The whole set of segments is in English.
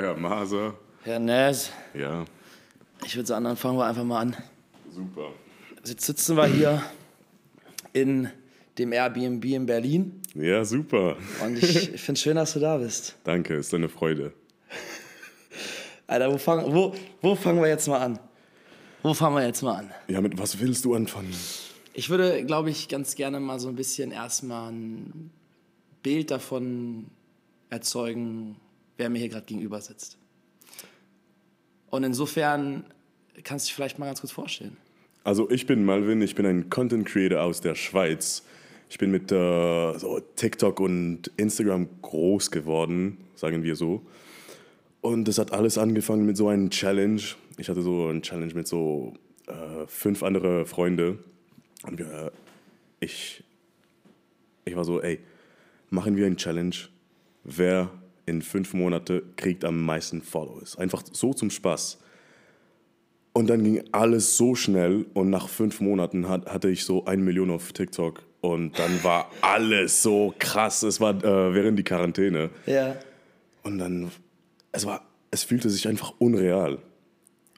Herr Maser. Herr Naz, Ja, ich würde sagen, dann fangen wir einfach mal an. super. Jetzt sitzen wir hier in dem Airbnb in Berlin Ja, super. und ich, ich finde es schön, dass du da bist. Danke, ist eine Freude. Alter, wo fangen, wo, wo fangen wir jetzt mal an? Wo fangen wir jetzt mal an? Ja, mit was willst du anfangen? Ich würde, glaube ich, ganz gerne mal so ein bisschen erstmal ein Bild davon erzeugen, wer mir hier gerade gegenüber sitzt. Und insofern kannst du dich vielleicht mal ganz kurz vorstellen. Also ich bin Malvin, ich bin ein Content Creator aus der Schweiz. Ich bin mit äh, so TikTok und Instagram groß geworden, sagen wir so. Und das hat alles angefangen mit so einem Challenge. Ich hatte so eine Challenge mit so äh, fünf andere Freunde. Und wir, ich, ich war so, ey, machen wir eine Challenge. Wer in fünf Monate kriegt am meisten Followers? Einfach so zum Spaß. Und dann ging alles so schnell und nach fünf Monaten hat, hatte ich so ein Million auf TikTok und dann war alles so krass. Es war äh, während die Quarantäne Ja. und dann es war es fühlte sich einfach unreal.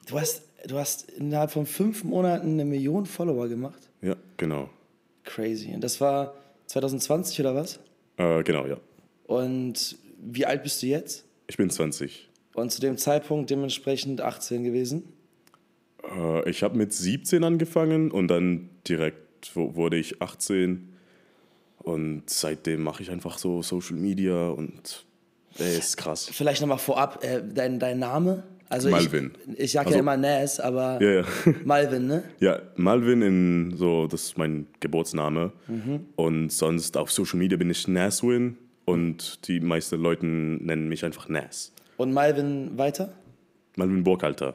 Du hast, du hast innerhalb von fünf Monaten eine Million Follower gemacht. Ja, genau. Crazy. Und das war 2020 oder was? Äh, genau, ja. Und wie alt bist du jetzt? Ich bin 20. Und zu dem Zeitpunkt dementsprechend 18 gewesen. Äh, ich habe mit 17 angefangen und dann direkt wurde ich 18 und seitdem mache ich einfach so Social Media und ey, ist krass. Vielleicht nochmal vorab, äh, dein, dein Name? Also Malvin. Ich, ich sag Also- ja immer Nas, aber Ja, ja. Malvin, ne? Ja, Malvin in so, das ist mein Geburtsname. Mhm. Und sonst auf Social Media bin ich Naswin und die meisten Leute nennen mich einfach Nas. Und Malvin weiter? Malvin Burkhalter.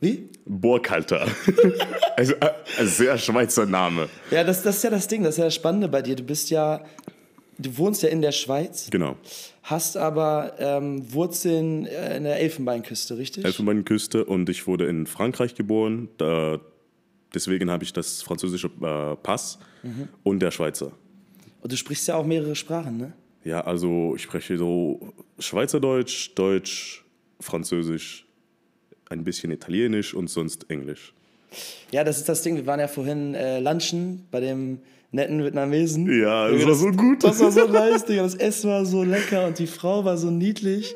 Wie? Burkhalter. also, äh, ein sehr Schweizer Name. Ja, das, das ist ja das Ding, das ist ja das Spannende bei dir. Du bist ja, du wohnst ja in der Schweiz, Genau. hast aber ähm, Wurzeln äh, in der Elfenbeinküste, richtig? Elfenbeinküste und ich wurde in Frankreich geboren. Da, deswegen habe ich das französische äh, Pass Mhm. und der Schweizer. Und du sprichst ja auch mehrere Sprachen, ne? Ja, also ich spreche so Schweizerdeutsch, Deutsch, Französisch, ein bisschen Italienisch und sonst Englisch. Ja, das ist das Ding. Wir waren ja vorhin äh, lunchen bei dem netten Vietnamesen. Ja, das war so gut. Das war so nice, Digga. Das Essen war so lecker und die Frau war so niedlich.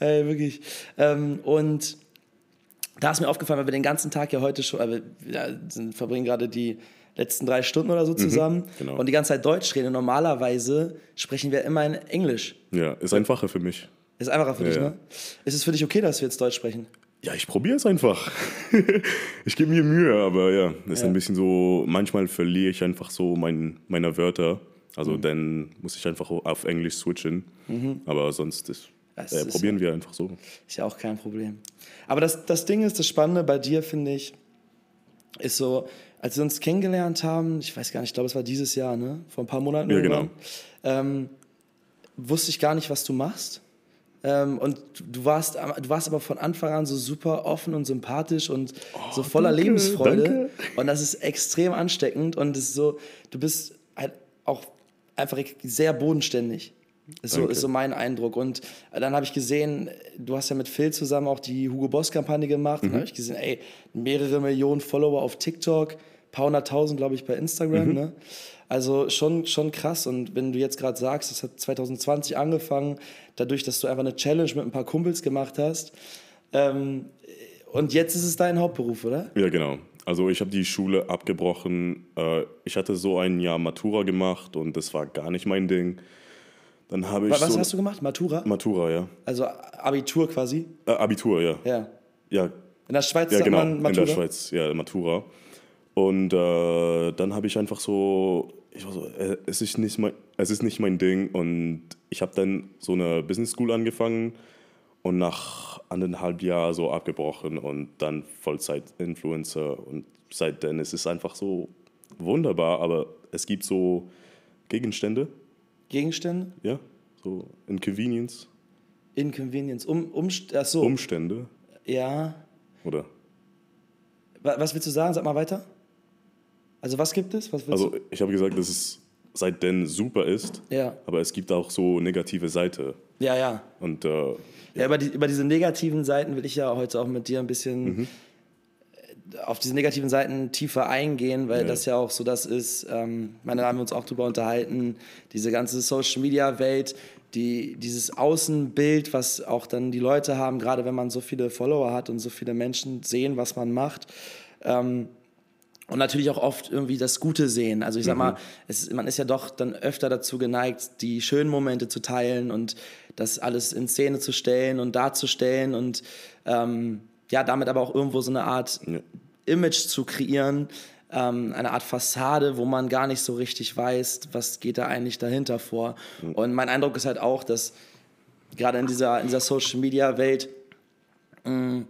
Ey, wirklich. Ähm, und da ist mir aufgefallen, weil wir den ganzen Tag ja heute schon, äh, wir ja, verbringen gerade die letzten drei Stunden oder so zusammen genau. und die ganze Zeit Deutsch reden. Normalerweise sprechen wir immer in Englisch. Ja, ist einfacher für mich. Ist einfacher für dich, ja. ne? Ist es für dich okay, dass wir jetzt Deutsch sprechen? Ja, ich probiere es einfach. ich gebe mir Mühe, aber ja, ist ein bisschen so, manchmal verliere ich einfach so mein, meine Wörter. Also Mhm. dann muss ich einfach auf Englisch switchen. Aber sonst ist, äh, ist probieren wir einfach so. Ist ja auch kein Problem. Aber das, das Ding ist, das Spannende bei dir, finde ich, ist so, als wir uns kennengelernt haben, ich weiß gar nicht, ich glaube, es war dieses Jahr, ne? Vor ein paar Monaten. Ja, irgendwann, Ähm, wusste ich gar nicht, was du machst. Ähm, und du warst, du warst aber von Anfang an so super offen und sympathisch und so voller Oh, danke, Lebensfreude. danke. Und das ist extrem ansteckend und es ist so, du bist halt auch einfach sehr bodenständig. So, ist so mein Eindruck. Und dann habe ich gesehen, du hast ja mit Phil zusammen auch die Hugo Boss Kampagne gemacht. Und dann habe ich gesehen, ey, mehrere Millionen Follower auf TikTok, paar hunderttausend, glaube ich, bei Instagram. Ne? Also schon, schon krass. Und wenn du jetzt gerade sagst, das hat 2020 angefangen, dadurch, dass du einfach eine Challenge mit ein paar Kumpels gemacht hast. Ähm, und jetzt ist es dein Hauptberuf, oder? Ja, genau. Also ich habe die Schule abgebrochen. Äh, Ich hatte so ein Jahr Matura gemacht und das war gar nicht mein Ding. Dann habe ich Was so hast du gemacht? Matura? Matura, ja. Also Abitur quasi? Äh, Abitur, ja. Ja. Ja, In der Schweiz ja sagt genau, man Matura? in der Schweiz, ja, Matura. Und äh, dann habe ich einfach so, ich war so, äh, es ist nicht mein, es ist nicht mein Ding. Und ich habe dann so eine Business School angefangen und nach anderthalb Jahren so abgebrochen und dann Vollzeit-Influencer. Und seitdem ist es einfach so wunderbar, aber es gibt so Gegenstände, Gegenstände? ja, so Inconvenience, Inconvenience. Um, um, ach so, Umstände, ja. oder? Wa- Was willst du sagen? Sag mal weiter. Also was gibt es? Was Also ich habe gesagt, das ist seitdem super ist. Ja. Aber es gibt auch so negative Seite. Ja, ja. Und äh, Ja, über, die, über diese negativen Seiten will ich ja heute auch mit dir ein bisschen Mhm. Auf diese negativen Seiten tiefer eingehen, weil Ja. das ja auch so das ist, ähm, meine, da haben wir uns auch drüber unterhalten, diese ganze Social-Media-Welt, die, dieses Außenbild, was auch dann die Leute haben, gerade wenn man so viele Follower hat und so viele Menschen sehen, was man macht. Ähm, und natürlich auch oft irgendwie das Gute sehen. Also ich sag mal, es, man ist ja doch dann öfter dazu geneigt, die schönen Momente zu teilen und das alles in Szene zu stellen und darzustellen und ähm, ja, damit aber auch irgendwo so eine Art. Image zu kreieren, ähm, eine Art Fassade, wo man gar nicht so richtig weiß, was geht da eigentlich dahinter vor. Und mein Eindruck ist halt auch, dass gerade in dieser, in dieser Social Media Welt, mh,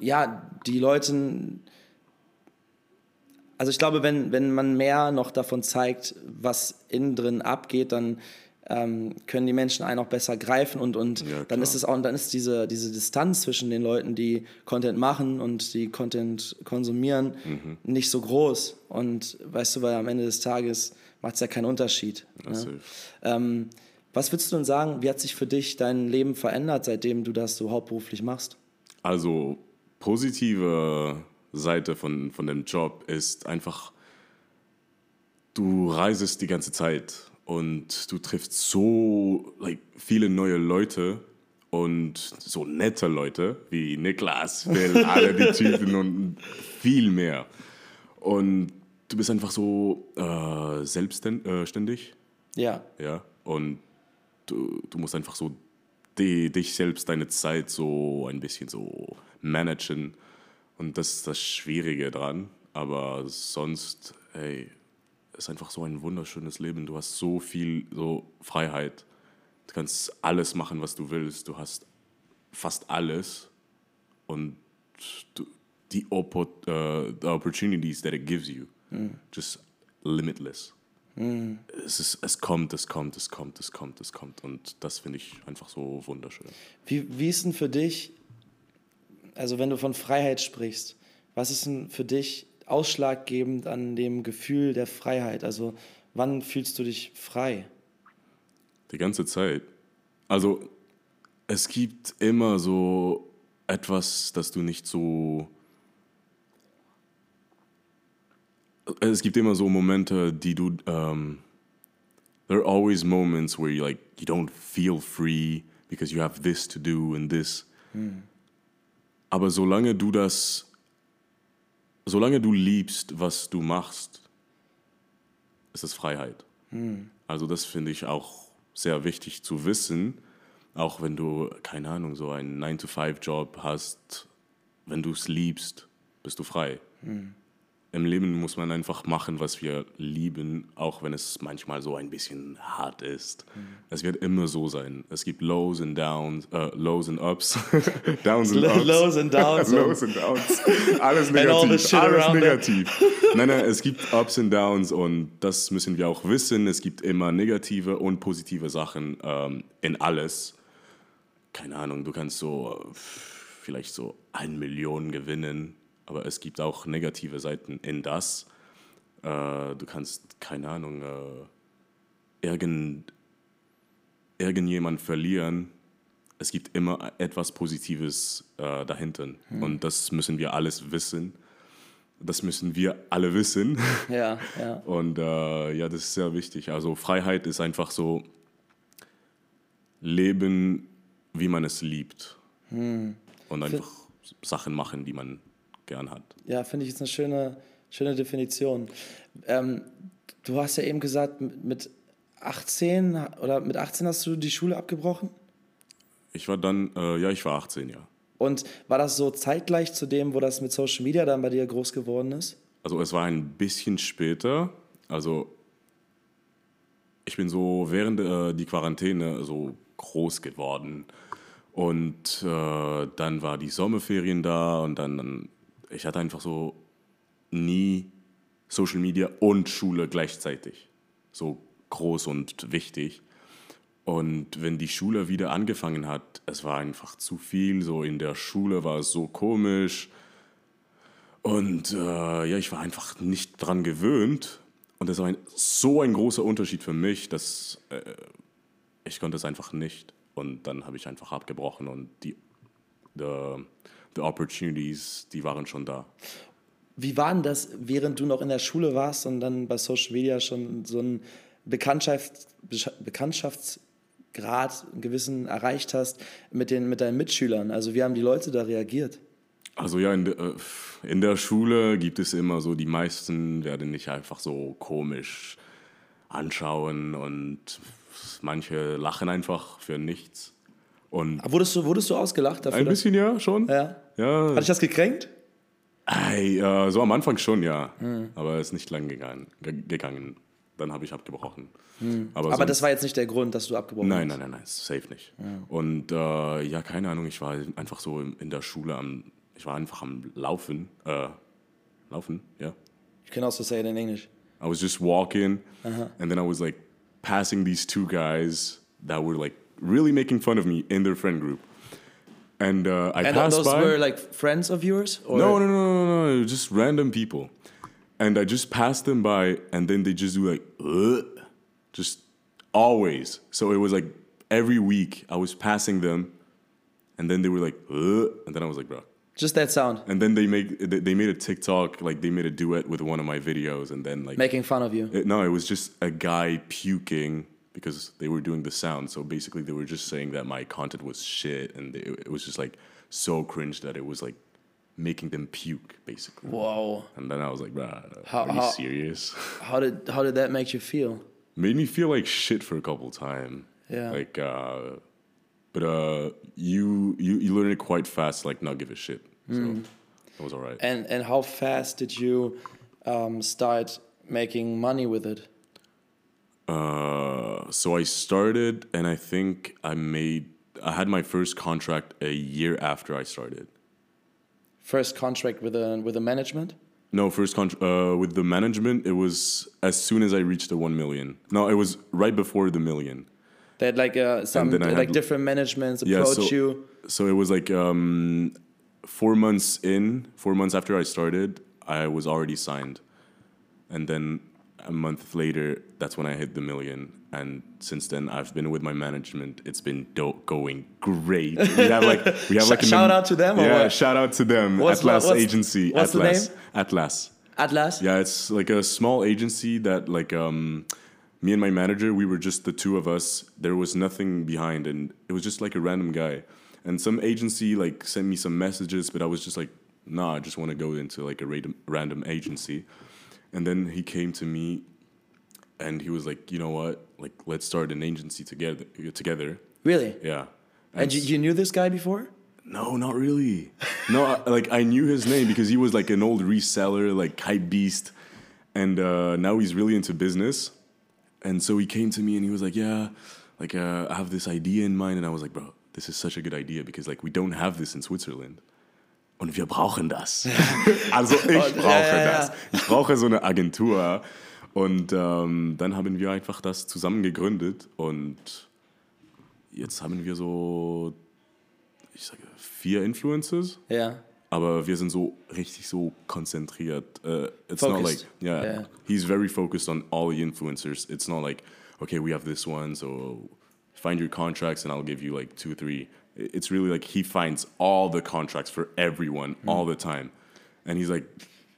ja, die Leute also ich glaube, wenn, wenn man mehr noch davon zeigt, was innen drin abgeht, dann ähm, können die Menschen einen auch besser greifen und, und Ja, dann ist es auch, dann ist diese, diese Distanz zwischen den Leuten, die Content machen und die Content konsumieren, Mhm. nicht so groß. Und weißt du, weil am Ende des Tages macht es ja keinen Unterschied. Ne? ähm, was würdest du denn sagen, wie hat sich für dich dein Leben verändert, seitdem du das so hauptberuflich machst? Also positive Seite von, von dem Job ist einfach, du reisest die ganze Zeit und du triffst so like, viele neue Leute und so nette Leute wie Niklas, Phil, alle die Typen und viel mehr. Und du bist einfach so äh, selbstständig, Ja, ja, und du, du musst einfach so die, dich selbst, deine Zeit so ein bisschen so managen. Und das ist das Schwierige dran. Aber sonst, ey, ist einfach so ein wunderschönes Leben. Du hast so viel so Freiheit. Du kannst alles machen, was du willst. Du hast fast alles. Und du, die Oppo, uh, the opportunities that it gives you, just limitless. Es, ist, es kommt, es kommt, es kommt, es kommt, es kommt. Und das finde ich einfach so wunderschön. Wie, wie ist denn für dich, also wenn du von Freiheit sprichst, was ist denn für dich ausschlaggebend an dem Gefühl der Freiheit? Also wann fühlst du dich frei? Die ganze Zeit. Also, es gibt immer so etwas, das du nicht so. Es gibt immer so Momente, die du. Um, there are always moments where you like you don't feel free because you have this to do and this. Aber solange du das, solange du liebst, was du machst, ist es Freiheit. Also das finde ich auch sehr wichtig zu wissen, auch wenn du, keine Ahnung, so einen 9-to-5-Job hast, wenn du es liebst, bist du frei. Im Leben muss man einfach machen, was wir lieben, auch wenn es manchmal so ein bisschen hart ist. Es wird immer so sein. Es gibt Lows and Downs, äh, Lows and Ups, Downs and Ups. Lows and Downs. Lows and Downs. Alles negativ. Alles negativ. Nein, nein, es gibt Ups und Downs und das müssen wir auch wissen. Es gibt immer negative und positive Sachen ähm, in alles. Keine Ahnung, du kannst so äh, vielleicht so ein Million gewinnen, aber es gibt auch negative Seiten in das. Äh, du kannst, keine Ahnung, äh, irgend, irgendjemand verlieren. Es gibt immer etwas Positives äh, dahinter. Und das müssen wir alles wissen. Das müssen wir alle wissen. Ja, ja. Und äh, ja, das ist sehr wichtig. Also Freiheit ist einfach so leben, wie man es liebt. Und einfach Sachen machen, die man gern hat. Ja, finde ich jetzt eine schöne, schöne Definition. Ähm, du hast ja eben gesagt, mit- mit 18 oder mit 18 hast du die Schule abgebrochen? Ich war dann, äh, ja, ich war 18, ja. Und war das so zeitgleich zu dem, wo das mit Social Media dann bei dir groß geworden ist? Also es war ein bisschen später. Also ich bin so während äh, die Quarantäne so groß geworden. Und äh, dann war die Sommerferien da und dann, dann, ich hatte einfach so nie Social Media und Schule gleichzeitig. So groß und wichtig. Und wenn die Schule wieder angefangen hat, es war einfach zu viel. So in der Schule war es so komisch. Und äh, ja, ich war einfach nicht dran gewöhnt. Und das war ein, so ein großer Unterschied für mich, dass äh, ich konnte es einfach nicht. Und dann habe ich einfach abgebrochen und die the, the opportunities, die waren schon da. Wie war denn das, während du noch in der Schule warst und dann bei Social Media schon so einen Bekanntschafts, Bekanntschaftsgrad einen gewissen erreicht hast mit, den, mit deinen Mitschülern? Also wie haben die Leute da reagiert? Also ja, in, de, äh, in der Schule gibt es immer so, die meisten werden nicht einfach so komisch anschauen und manche lachen einfach für nichts. Und wurdest, du, wurdest du ausgelacht dafür? Ein bisschen ja, schon. Ja. ja. Hat dich das gekränkt? Ey, äh, so am Anfang schon, ja. Hm. Aber es ist nicht lang gegangen. gegangen. Dann habe ich abgebrochen. Hm. Aber, Aber das war jetzt nicht der Grund, dass du abgebrochen nein, hast? Nein, nein, nein, safe nicht. Ja. Und äh, ja, keine Ahnung, ich war einfach so in der Schule am, ich war einfach am Laufen. Äh, laufen, ja. Yeah. You can also say it in English. I was just walking, uh -huh. and then I was like passing these two guys that were like really making fun of me in their friend group. And uh, I and passed those by. were like friends of yours? Or? No, no, no, no, no, just random people. And I just passed them by, and then they just do like, Ugh, just always. So it was like every week I was passing them, and then they were like, Ugh, and then I was like, bro. Just that sound. And then they make they made a TikTok, like they made a duet with one of my videos, and then like making fun of you. It, no, it was just a guy puking because they were doing the sound. So basically, they were just saying that my content was shit, and they, it was just like so cringe that it was like making them puke, basically. Whoa! And then I was like, "Bruh, how, are you how, serious?" How did how did that make you feel? Made me feel like shit for a couple times. Yeah. Like, uh, but uh, you you you learn it quite fast, like not give a shit. So mm. that was alright. And and how fast did you um, start making money with it? Uh, so I started, and I think I made. I had my first contract a year after I started. First contract with a with a management. No, first contract uh, with the management. It was as soon as I reached the one million. No, it was right before the million. They had like uh, some like different managements approach yeah, so, you. So it was like um, four months in, four months after I started, I was already signed, and then a month later, that's when I hit the million. And since then, I've been with my management. It's been do- going great. We have like we have like shout out to them. Yeah, shout out to them. What's, Atlas what's, Agency. What's Atlas. the name? Atlas. Atlas. Yeah, it's like a small agency that like um, me and my manager. We were just the two of us. There was nothing behind, and it was just like a random guy. And some agency like sent me some messages, but I was just like, nah, I just want to go into like a random random agency. And then he came to me and he was like, you know what? Like, let's start an agency together. Together. Really? Yeah. And, and you, you knew this guy before? No, not really. no, I, like I knew his name because he was like an old reseller, like hype beast, and uh, now he's really into business. And so he came to me and he was like, "Yeah, like uh, I have this idea in mind." And I was like, "Bro, this is such a good idea because like we don't have this in Switzerland." Und wir brauchen das. also ich brauche ja, ja, das. Ich brauche so eine Agentur. Und ähm, dann haben wir einfach das zusammen gegründet und jetzt haben wir so, ich sage, vier Influencers. Ja. Aber wir sind so richtig so konzentriert. Uh, it's focused. not like, yeah, yeah, he's very focused on all the influencers. It's not like, okay, we have this one, so find your contracts and I'll give you like two, three. It's really like he finds all the contracts for everyone mm. all the time. And he's like,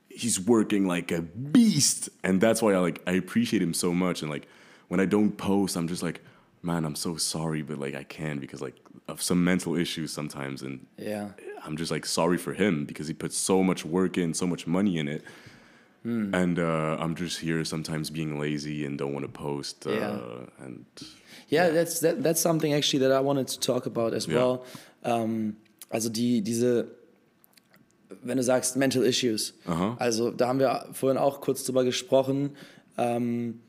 he's working like a beast, and that's why I like I appreciate him so much. And like when I don't post, I'm just like, man, I'm so sorry, but like I can because like of some mental issues sometimes, and yeah, I'm just like sorry for him because he puts so much work in, so much money in it. Mm. And uh, I'm just here sometimes being lazy and don't want to post. Uh, yeah. And yeah, yeah, that's that, that's something actually that I wanted to talk about as yeah. well. Um, also die diese wenn du sagst Mental Issues. Aha. Also da haben wir vorhin auch kurz drüber gesprochen. Ähm,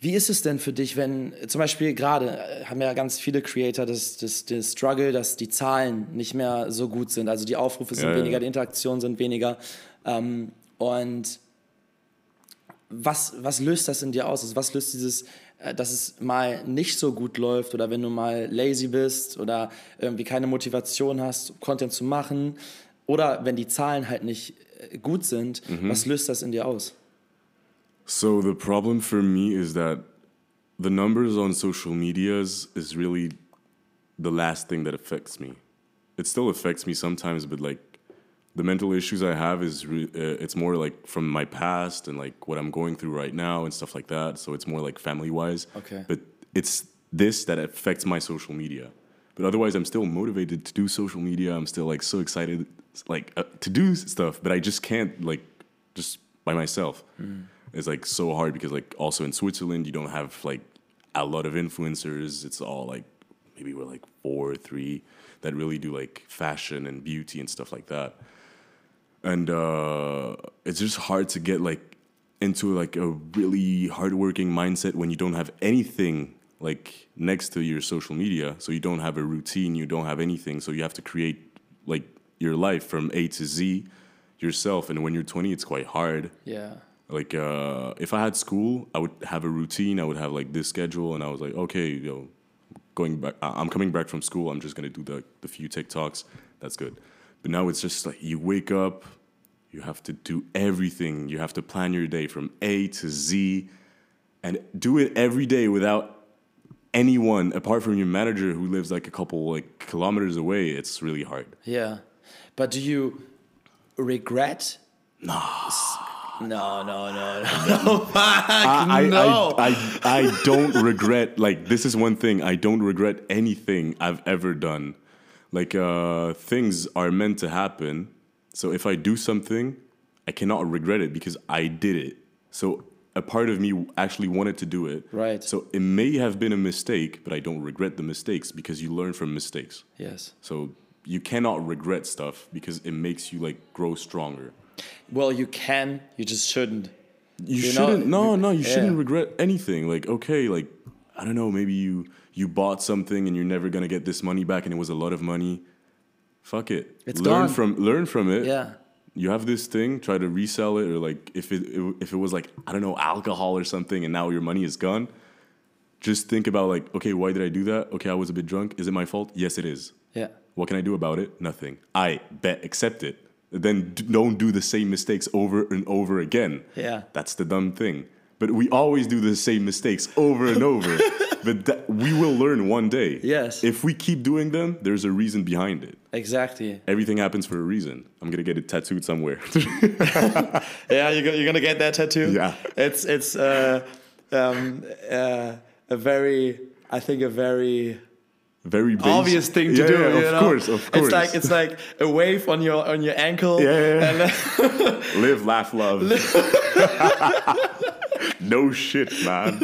wie ist es denn für dich, wenn zum Beispiel gerade äh, haben ja ganz viele Creator das, das, das Struggle, dass die Zahlen nicht mehr so gut sind. Also die Aufrufe sind ja, weniger, ja. die Interaktionen sind weniger. Ähm, und was, was löst das in dir aus? Also was löst dieses, äh, dass es mal nicht so gut läuft oder wenn du mal lazy bist oder irgendwie keine Motivation hast, Content zu machen? Oder wenn die Zahlen halt nicht äh, gut sind, mhm. was löst das in dir aus? So the problem for me is that the numbers on social medias is really the last thing that affects me. It still affects me sometimes, but like the mental issues I have is re- uh, it's more like from my past and like what I'm going through right now and stuff like that. So it's more like family wise. Okay. But it's this that affects my social media. But otherwise, I'm still motivated to do social media. I'm still like so excited, like uh, to do stuff. But I just can't like just by myself. It's like so hard because like also in Switzerland you don't have like a lot of influencers. It's all like maybe we're like four or three that really do like fashion and beauty and stuff like that and uh, it's just hard to get like into like a really hardworking mindset when you don't have anything like next to your social media. So you don't have a routine, you don't have anything. So you have to create like your life from A to Z yourself. And when you're 20, it's quite hard. Yeah. Like uh, if I had school, I would have a routine. I would have like this schedule, and I was like, okay, you know, going back. I'm coming back from school. I'm just gonna do the the few TikToks. That's good. But now it's just like you wake up, you have to do everything. You have to plan your day from A to Z, and do it every day without anyone apart from your manager who lives like a couple like kilometers away. It's really hard. Yeah. But do you regret? No. No, no, no, no, no. Fuck, I, no. I, I, I don't regret like this is one thing I don't regret anything I've ever done. Like uh, things are meant to happen. So if I do something, I cannot regret it because I did it. So a part of me actually wanted to do it. Right. So it may have been a mistake, but I don't regret the mistakes because you learn from mistakes. yes. So you cannot regret stuff because it makes you like grow stronger. Well, you can. You just shouldn't. You, You shouldn't. no, no, you yeah. shouldn't regret anything. Like, okay, like I don't know, maybe you you bought something and you're never gonna get this money back, and it was a lot of money. Fuck it. It's learn gone. from learn from it. Yeah. You have this thing. Try to resell it, or like if it if it was like I don't know alcohol or something, and now your money is gone. Just think about like, okay, why did I do that? Okay, I was a bit drunk. Is it my fault? Yes, it is. Yeah. What can I do about it? Nothing. I bet accept it. Then don't do the same mistakes over and over again. Yeah. That's the dumb thing. But we always do the same mistakes over and over. but that, we will learn one day. Yes. If we keep doing them, there's a reason behind it. Exactly. Everything happens for a reason. I'm gonna get it tattooed somewhere. Yeah, you're, you're gonna get that tattoo. Yeah. It's it's uh, um, uh, a very I think a very Very basic. obvious thing to Yeah, do. yeah, you of know? course, of course. It's like it's like a wave on your on your ankle. Yeah, yeah, uh, Live, laugh, love. no shit, man.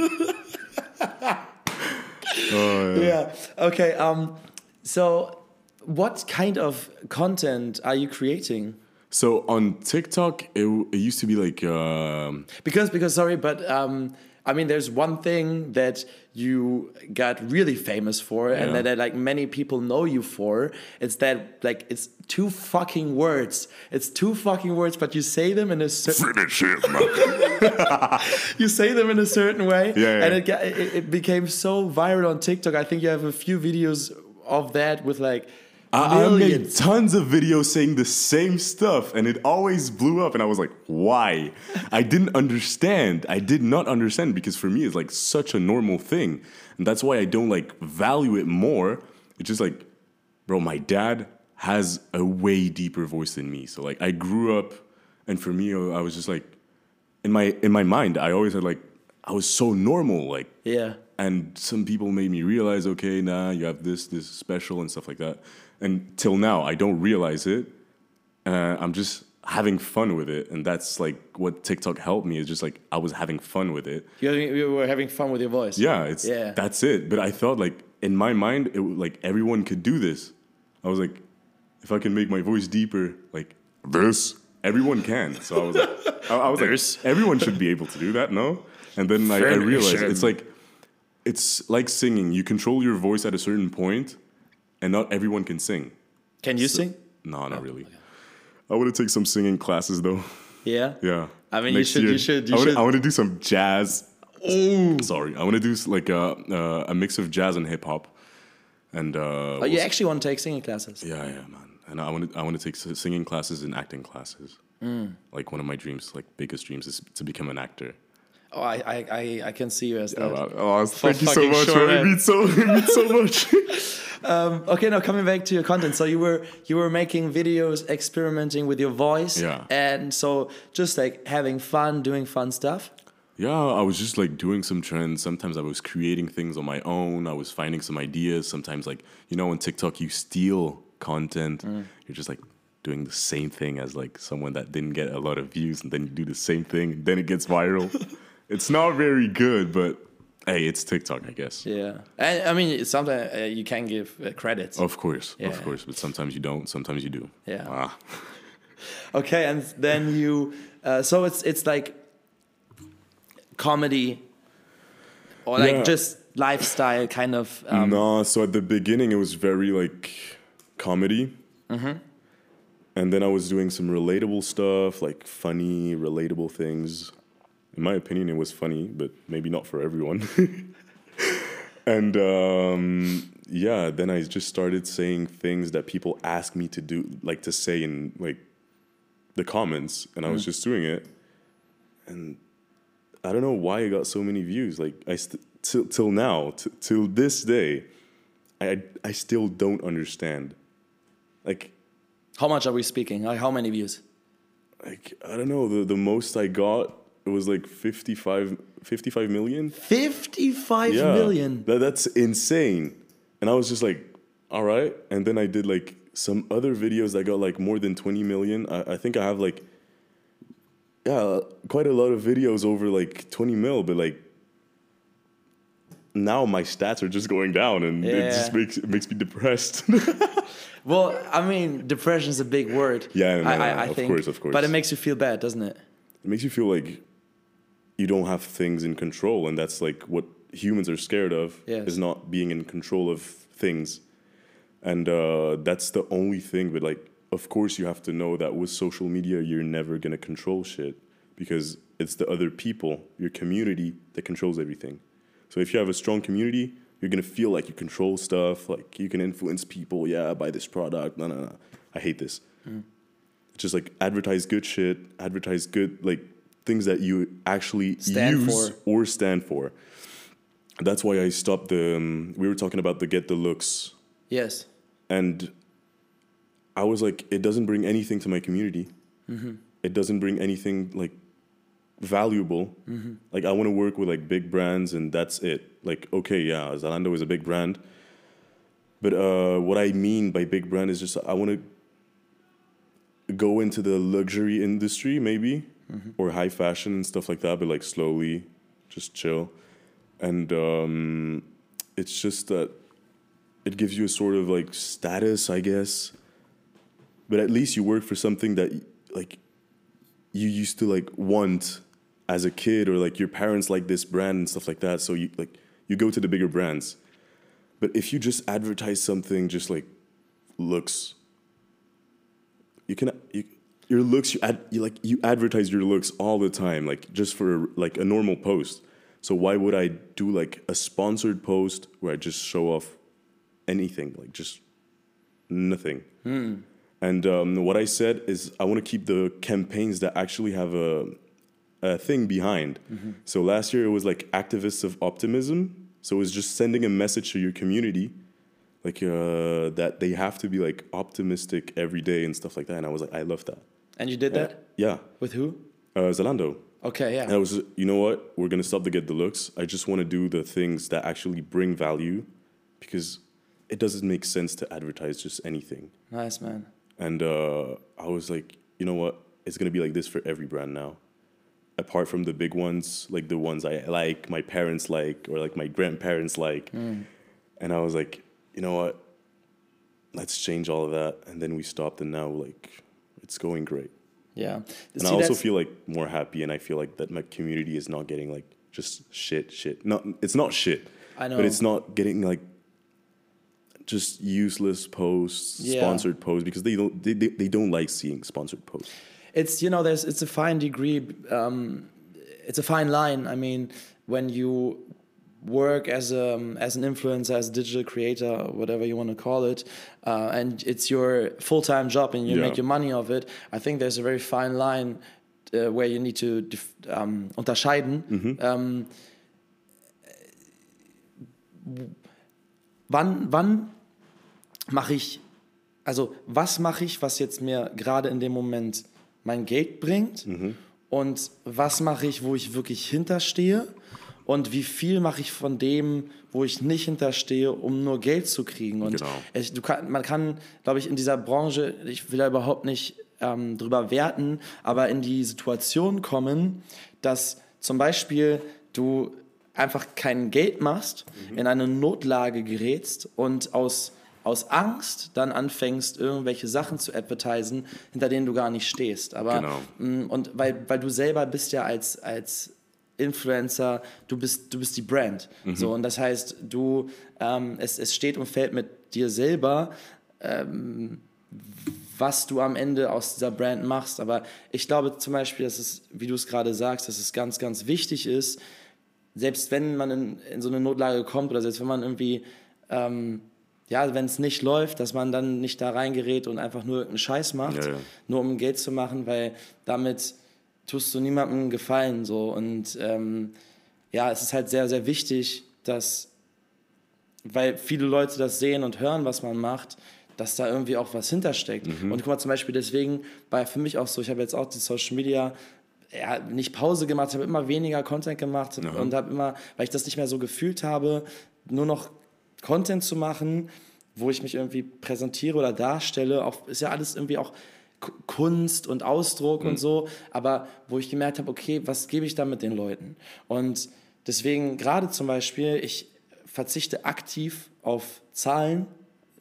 Oh, yeah. yeah. Okay. Um. So, what kind of content are you creating? So on TikTok, it, it used to be like um, Because because sorry, but um, I mean, there's one thing that you got really famous for, and that, that like many people know you for. It's that like it's two fucking words. It's two fucking words, but you say them in a certain finish it, you say them in a certain way, Yeah, yeah. and it, got, it it became so viral on TikTok. I think you have a few videos of that with like I, I made tons of videos saying the same stuff, and it always blew up. And I was like, "Why?" I didn't understand. I did not understand because for me, it's like such a normal thing, and that's why I don't like value it more. It's just like, bro, my dad has a way deeper voice than me. So like, I grew up, and for me, I was just like, in my in my mind, I always had like, I was so normal, like yeah. and some people made me realize okay nah you have this this special and stuff like that and till now i don't realize it. Uh, i'm just having fun with it. And that's like what tiktok helped me is just like i was having fun with it. You, you were having fun with your voice. yeah it's Yeah. that's it. But i thought like in my mind it like everyone could do this. I was like if i can make my voice deeper like this everyone can. So i was like i, I was This. like everyone should be able to do that no? And then I, I realized it's like it's like singing. You control your voice at a certain point and not everyone can sing. Can you sing? no not really. i want to take some singing classes though. Yeah. yeah. I mean, you should- you should- you I wanna, should- I want to do some jazz. Ooh. sorry. I want to do like a, uh, a mix of jazz and hip-hop and uh Oh, you actually want to take singing classes? yeah yeah man. And i want to i want to take singing classes and acting classes. Mm. like one of my dreams like biggest dreams is to become an actor Oh, I, I, I, I can see you as that. Oh, thank you so much. sure. It means so, it means so much. Um, okay, now coming back to your content. So you were you were making videos, experimenting with your voice, Yeah. and so just like having fun, doing fun stuff. Yeah, I was just like doing some trends. Sometimes I was creating things on my own. I was finding some ideas. Sometimes, like, you know, on TikTok, you steal content. You're just like doing the same thing as like someone that didn't get a lot of views, and then you do the same thing, and then it gets viral. it's not very good, but hey, it's TikTok, I guess. Yeah, and I mean sometimes uh, you can give uh, credits. Of course, Yeah. of course, but sometimes you don't. Sometimes you do. Yeah. Ah. Okay, and then you uh, so it's it's like comedy or like Yeah. just lifestyle kind of. Um, no, so at the beginning it was very like comedy. And then I was doing some relatable stuff, like funny, relatable things. In my opinion, it was funny, but maybe not for everyone. and um, yeah, then I just started saying things that people ask me to do, like to say in like the comments, and I was just doing it. And I don't know why it got so many views. Like I st- till till now, t- till this day, I I still don't understand. Like How much are we speaking? Like how many views? like I don't know. The the most I got it was like 55, 55 million. Fifty-five million. That, that's insane. And I was just like, all right. And then I did like some other videos that got like more than 20 million. I, I think I have like, yeah, quite a lot of videos over like 20 mil, but like now my stats are just going down and it just makes, it makes me depressed. Well, I mean, depression is a big word. Yeah, no, I, no, I, I of think. course, of course. But it makes you feel bad, doesn't it? it makes you feel like you don't have things in control and that's like what humans are scared of Yes. is not being in control of things. And uh, that's the only thing but like of course you have to know that with social media you're never going to control shit because it's the other people your community that controls everything. So if you have a strong community you're going to feel like you control stuff like you can influence people yeah buy this product no no no i hate this. Just like advertise good shit, advertise good like things that you actually Stand use for. or stand for. That's why I stopped the. Um, we were talking about the get the looks, Yes. and I was like, it doesn't bring anything to my community. It doesn't bring anything like valuable. Like I want to work with like big brands, and that's it. Like okay, yeah, Zalando is a big brand, but uh, what I mean by big brand is just I want to go into the luxury industry maybe or high fashion and stuff like that but like slowly just chill. And um, it's just that it gives you a sort of like status i guess. But at least you work for something that like you used to like want as a kid or like your parents like this brand and stuff like that so you like you go to the bigger brands. But if you just advertise something just like looks you can you, your looks you ad you like you advertise your looks all the time like just for like a normal post. So why would i do like a sponsored post where i just show off anything like just nothing? And um, what i said is i want to keep the campaigns that actually have a, a thing behind. So last year it was like activists of optimism. So it was just sending a message to your community like uh, that they have to be like optimistic every day and stuff like that. And I was like, I love that. And you did that Yeah, with who? uh, Zalando. Okay, yeah. And I was, you know what? We're gonna stop the get the looks. I just want to do the things that actually bring value, because it doesn't make sense to advertise just anything. Nice man. And uh, I was like, you know what? It's gonna be like this for every brand now. Apart from the big ones, like the ones I like, my parents like, or like my grandparents like. And I was like, you know what? Let's change all of that. And then we stopped, and now like it's going great. Yeah. And See, I also feel like more happy, and I feel like that my community is not getting like just shit, shit. Not it's not shit. I know. but it's not getting like just useless posts, Yeah. sponsored posts because they don't they, they, they don't like seeing sponsored posts. it's you know there's it's a fine degree um, it's a fine line i mean when you work as a as an influencer as a digital creator whatever you want to call it uh, and it's your full-time job and you Yeah. make your money of it i think there's a very fine line uh, where you need to um, unterscheiden. Mhm. Ähm, wann wann mache ich, also was mache ich, was jetzt mir gerade in dem Moment mein Geld bringt Mhm. und was mache ich, wo ich wirklich hinterstehe und wie viel mache ich von dem, wo ich nicht hinterstehe, um nur Geld zu kriegen. Und Genau. ich, kann, man kann, glaube ich, in dieser Branche, ich will da überhaupt nicht ähm, drüber werten, aber in die Situation kommen, dass zum Beispiel du einfach kein Geld machst, Mhm. in eine Notlage gerätst und aus, aus Angst dann anfängst, irgendwelche Sachen zu advertisen, hinter denen du gar nicht stehst. Aber Genau. mh, und weil, weil du selber bist ja als, als Influencer, du bist, du bist die Brand. So, und das heißt, du, ähm, es, es steht und fällt mit dir selber, ähm, was du am Ende aus dieser Brand machst. Aber ich glaube zum Beispiel, dass es, wie du es gerade sagst, dass es ganz, ganz wichtig ist, selbst wenn man in, in so eine Notlage kommt oder selbst wenn man irgendwie, ähm, ja, wenn es nicht läuft, dass man dann nicht da reingerät und einfach nur irgendeinen Scheiß macht, Ja, ja. nur um Geld zu machen, weil damit tust du niemandem Gefallen so. Und ähm, ja, es ist halt sehr, sehr wichtig, dass, weil viele Leute das sehen und hören, was man macht, dass da irgendwie auch was hintersteckt. Und guck mal, zum Beispiel deswegen war für mich auch so, ich habe jetzt auch die Social Media ja, nicht Pause gemacht, ich habe immer weniger Content gemacht und habe immer, weil ich das nicht mehr so gefühlt habe, nur noch Content zu machen, wo ich mich irgendwie präsentiere oder darstelle, auch, ist ja alles irgendwie auch Kunst und Ausdruck und so, aber wo ich gemerkt habe, okay, was gebe ich da mit den Leuten? Und deswegen gerade zum Beispiel, ich verzichte aktiv auf Zahlen,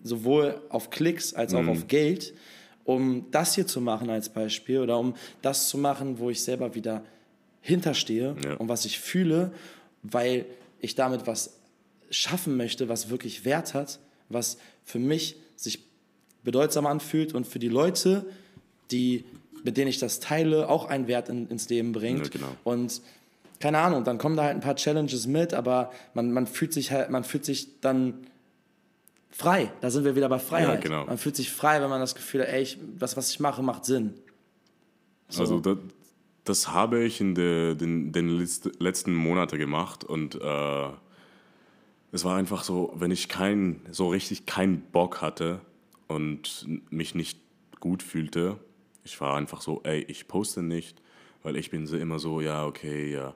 sowohl auf Klicks als auch auf Geld, um das hier zu machen als Beispiel oder um das zu machen, wo ich selber wieder hinterstehe Ja. und was ich fühle, weil ich damit was schaffen möchte, was wirklich Wert hat, was für mich sich bedeutsam anfühlt und für die Leute, die, mit denen ich das teile, auch einen Wert in, ins Leben bringt. Ja, genau. Und keine Ahnung, dann kommen da halt ein paar Challenges mit, aber man, man fühlt sich halt, man fühlt sich dann frei. Da sind wir wieder bei Freiheit. genau. Man fühlt sich frei, wenn man das Gefühl hat, ey, ich, das, was ich mache, macht Sinn. Also das, das habe ich in de, den, den letzt- letzten Monaten gemacht und äh, es war einfach so, wenn ich kein, so richtig keinen Bock hatte und mich nicht gut fühlte, ich war einfach so, ey, ich poste nicht, weil ich bin so immer so, ja, okay, ja.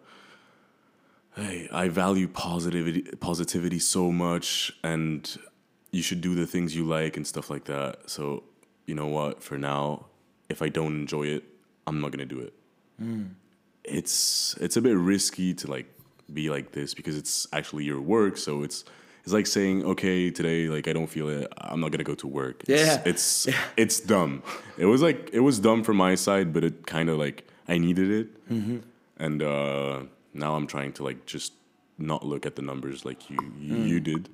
Hey, I value positivity, positivity so much, and you should do the things you like and stuff like that. So, you know what? For now, if I don't enjoy it, I'm not gonna do it. Hmm. It's it's a bit risky to like be like this because it's actually your work. So it's it's like saying, okay, today like I don't feel it. I'm not gonna go to work. It's, Yeah. it's it's dumb. It was like it was dumb from my side, but it kind of like I needed it, and uh, now I'm trying to like just not look at the numbers like you you, you did.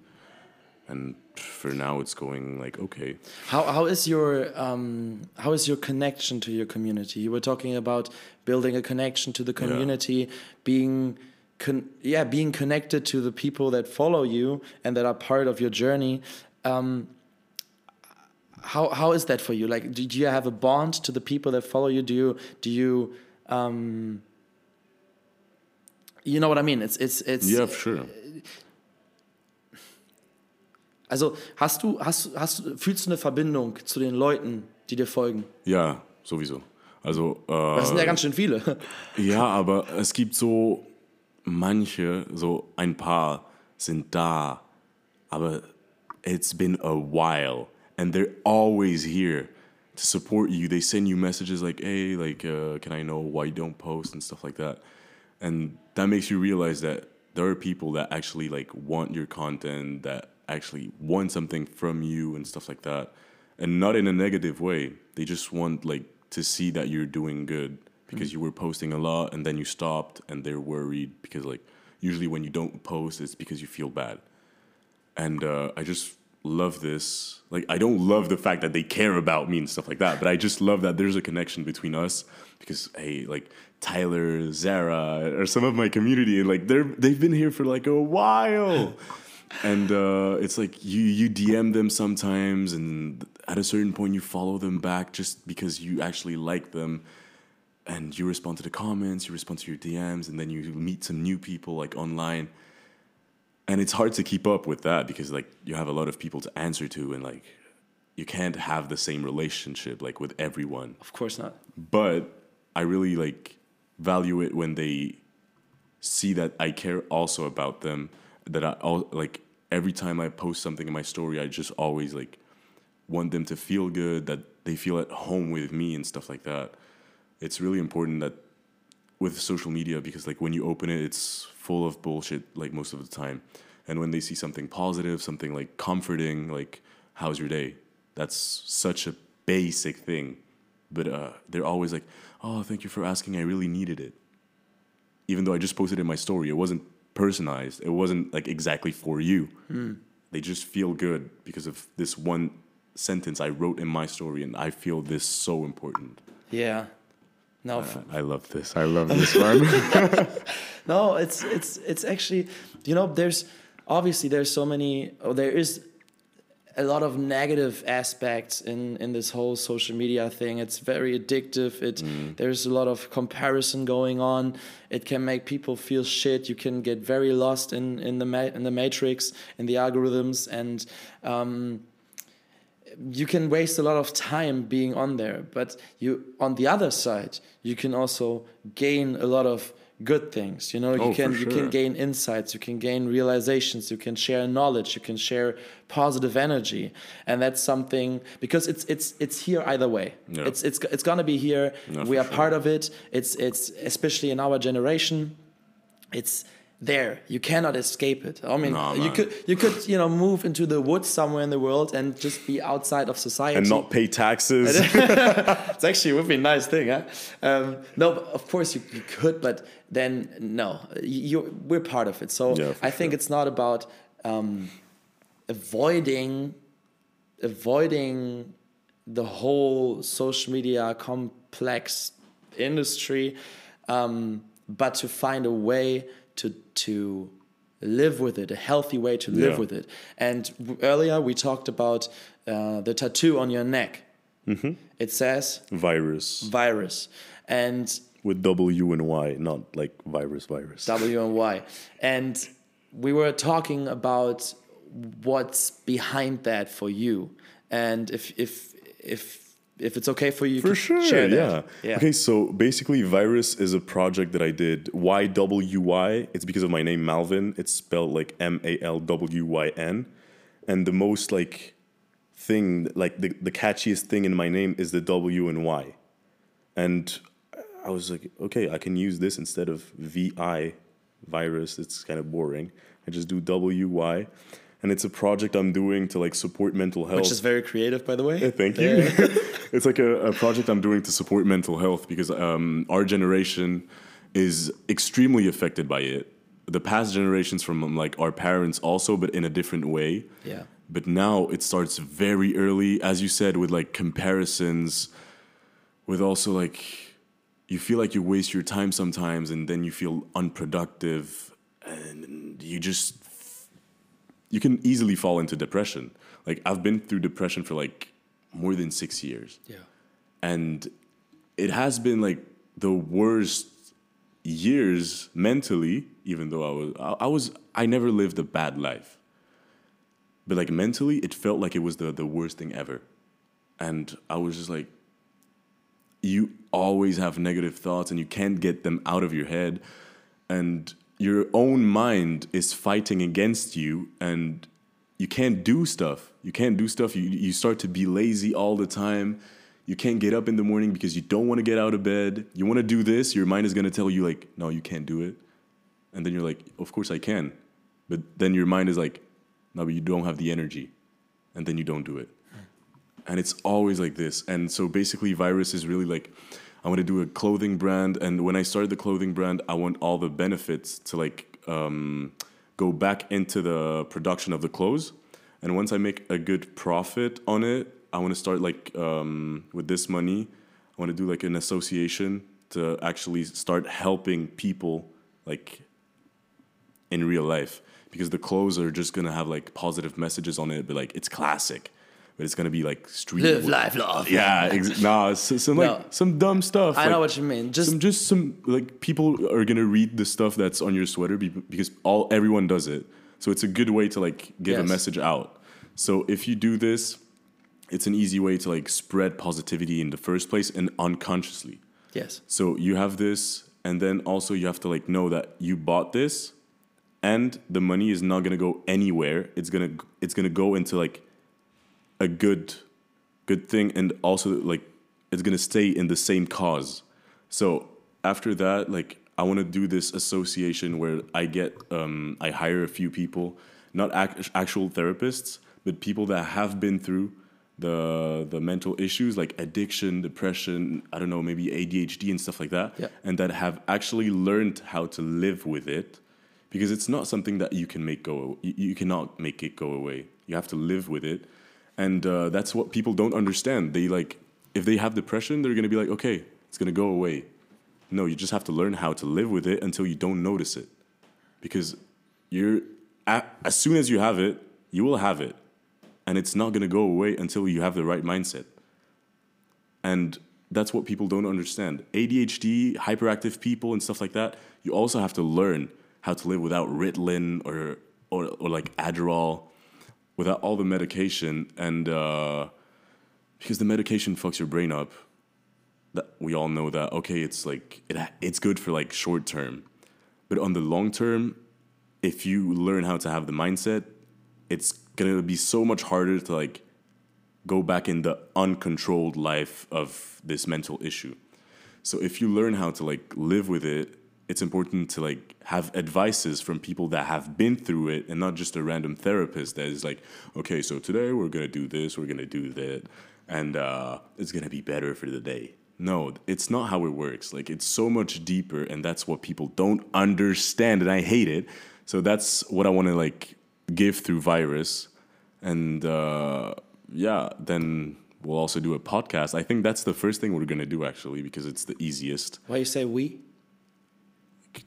And for now, it's going like okay. How, how is your um, how is your connection to your community? You were talking about building a connection to the community, being con yeah being connected to the people that follow you and that are part of your journey. Um, how how is that for you? Like, do, you have a bond to the people that follow you? Do you do you um, you know what I mean? It's it's it's Yeah, sure. also hast du hast hast fühlst du eine Verbindung zu den Leuten, die dir folgen? Ja, sowieso. Also äh, Das sind ja ganz schön viele. Ja, aber es gibt so manche, so ein paar sind da, aber it's been a while and they're always here to support you. They send you messages like, "Hey, like, uh, can I know why you don't post and stuff like that," and that makes you realize that there are people that actually like want your content, that actually want something from you and stuff like that, and not in a negative way. They just want like to see that you're doing good because you were posting a lot and then you stopped and they're worried because like usually when you don't post it's because you feel bad and uh, I just love this. Like, I don't love the fact that they care about me and stuff like that, but I just love that there's a connection between us because hey, like Tyler, Zara, or some of my community, and like they're they've been here for like a while. And uh, it's like you you DM them sometimes, and at a certain point you follow them back just because you actually like them. And you respond to the comments, you respond to your DMs, and then you meet some new people like online. And it's hard to keep up with that because like you have a lot of people to answer to and like you can't have the same relationship like with everyone. Of course not. But I really like value it when they see that I care also about them. That I all like every time I post something in my story, I just always like want them to feel good, that they feel at home with me and stuff like that. It's really important that with social media because like when you open it, it's full of bullshit like most of the time. And when they see something positive, something like comforting, like how's your day? That's such a basic thing. But uh, they're always like, oh, thank you for asking. I really needed it. Even though I just posted in my story, it wasn't personalized. It wasn't like exactly for you. They just feel good because of this one sentence I wrote in my story, and I feel this so important. Yeah. No, f- I love this. I love this one. no, it's it's it's actually, you know, there's obviously there's so many. Oh, there is a lot of negative aspects in in this whole social media thing. It's very addictive. It there's a lot of comparison going on. It can make people feel shit. You can get very lost in in the ma- in the matrix in the algorithms and. Um, you can waste a lot of time being on there but you on the other side you can also gain a lot of good things you know? You Oh, can for you can gain insights you can gain realizations you can share knowledge you can share positive energy and that's something because it's it's it's here either way. Yeah. it's it's it's going to be here. No, we are sure. part of it. It's it's especially in our generation it's there. You cannot escape it. I mean No, you could you could you know move into the woods somewhere in the world and just be outside of society. And not pay taxes. it's actually would be a nice thing huh? Um, no but of course you, you could but then no. You we're part of it. So Yeah, i think sure. it's not about um, avoiding avoiding the whole social media complex industry um, but to find a way to to live with it a healthy way to live Yeah. with it and earlier we talked about uh, the tattoo on your neck Mm-hmm. it says virus virus and with W and Y, not like virus, virus. W and Y. And we were talking about what's behind that for you. And if if if if it's okay for you, For sure, share yeah. yeah. Okay, so basically, Wyirus is a project that I did. Y W Y. It's because of my name, Malwyn. It's spelled like M A L W Y N, and the most like thing, like the the catchiest thing in my name is the W and Y, and I was like, okay, I can use this instead of V I, virus. It's kind of boring. I just do W Y, and it's a project I'm doing to like support mental health. Which is very creative, by the way. Thank you. it's like a, a project I'm doing to support mental health because um, our generation is extremely affected by it. The past generations from like our parents also, but in a different way. Yeah. But now it starts very early, as you said, with like comparisons, with also like you feel like you waste your time sometimes, and then you feel unproductive, and you just you can easily fall into depression. Like I've been through depression for like more than six years, Yeah. and it has been like the worst years mentally. Even though I was, I, I was, I never lived a bad life, but like mentally, it felt like it was the the worst thing ever, and I was just like, you always have negative thoughts, and you can't get them out of your head, and your own mind is fighting against you and you can't do stuff. You can't do stuff. You, you start to be lazy all the time. You can't get up in the morning because you don't want to get out of bed. You want to do this your mind is going to tell you like no you can't do it. And then you're like of course i can. But then your mind is like no but you don't have the energy. And then you don't do it. And it's always like this. And so basically Wyirus is really like i want to do a clothing brand and when i started the clothing brand i want all the benefits to like um, go back into the production of the clothes. And once i make a good profit on it i want to start like um, with this money. I want to do like an association to actually start helping people like in real life. Because the clothes are just gonna have like positive messages on it but like it's classic but it's gonna be like street. Live, life, love. Yeah, ex- nah, it's some like No. some dumb stuff. I like, know what you mean. Just some just some like people are gonna read the stuff that's on your sweater be- because all everyone does it. So it's a good way to like give a message out. So if you do this, it's an easy way to like spread positivity in the first place and unconsciously. yes, So you have this, and then also you have to like know that you bought this, and the money is not gonna go anywhere. It's gonna it's gonna go into like a good good thing, and also like it's gonna stay in the same cause. So after that, like I want to do this association where I get um, I hire a few people, not ac- actual therapists, but people that have been through the the mental issues like addiction, depression, I don't know, maybe ADHD and stuff like that, Yeah. and that have actually learned how to live with it, because it's not something that you can make go. You, you cannot make it go away. You have to live with it, and uh, that's what people don't understand. They like if they have depression, they're gonna be like, okay, it's gonna go away. No, you just have to learn how to live with it until you don't notice it, because you're as soon as you have it, you will have it, and it's not gonna go away until you have the right mindset. And that's what people don't understand. ADHD, hyperactive people, and stuff like that. You also have to learn how to live without Ritalin or or, or like Adderall, without all the medication, and uh, because the medication fucks your brain up. That we all know that. Okay, it's like it, it's good for like short term, but on the long term, if you learn how to have the mindset, it's gonna be so much harder to like go back in the uncontrolled life of this mental issue. So if you learn how to like live with it, it's important to like have advices from people that have been through it and not just a random therapist that is like, okay, so today we're gonna do this, we're gonna do that, and uh, it's gonna be better for the day. No, it's not how it works. Like it's so much deeper, and that's what people don't understand, and I hate it. So that's what I want to like give through Wyirus, and uh, yeah, then we'll also do a podcast. I think that's the first thing we're gonna do actually because it's the easiest. why you say we?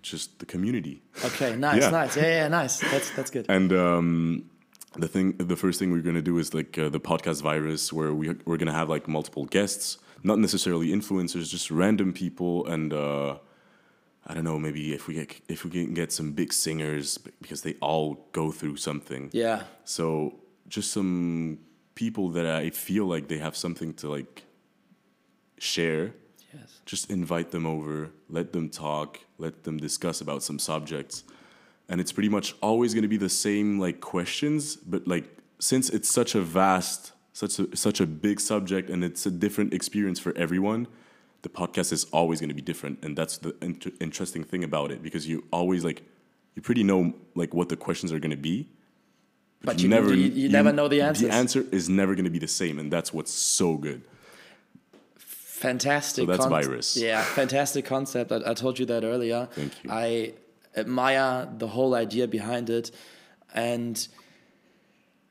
Just the community. Okay, nice, Yeah. nice. Yeah, yeah, nice. That's that's good. And um, the thing, the first thing we're gonna do is like uh, the podcast Wyirus, where we we're gonna have like multiple guests, not necessarily influencers, just random people, and uh, I don't know, maybe if we get if we can get some big singers because they all go through something. Yeah, So just some people that I feel like they have something to like share. Yes. Just invite them over, let them talk, let them discuss about some subjects. And it's pretty much always going to be the same like questions, but like since it's such a vast, such a such a big subject and it's a different experience for everyone, the podcast is always going to be different and that's the inter- interesting thing about it because you always like you pretty know like what the questions are going to be. But you- you- you never know the answer The answer is never going to be the same and that's what's so good. Fantastic. So that's Wyirus. Yeah, fantastic concept. I, I told you that earlier. Thank you. I admire the whole idea behind it, and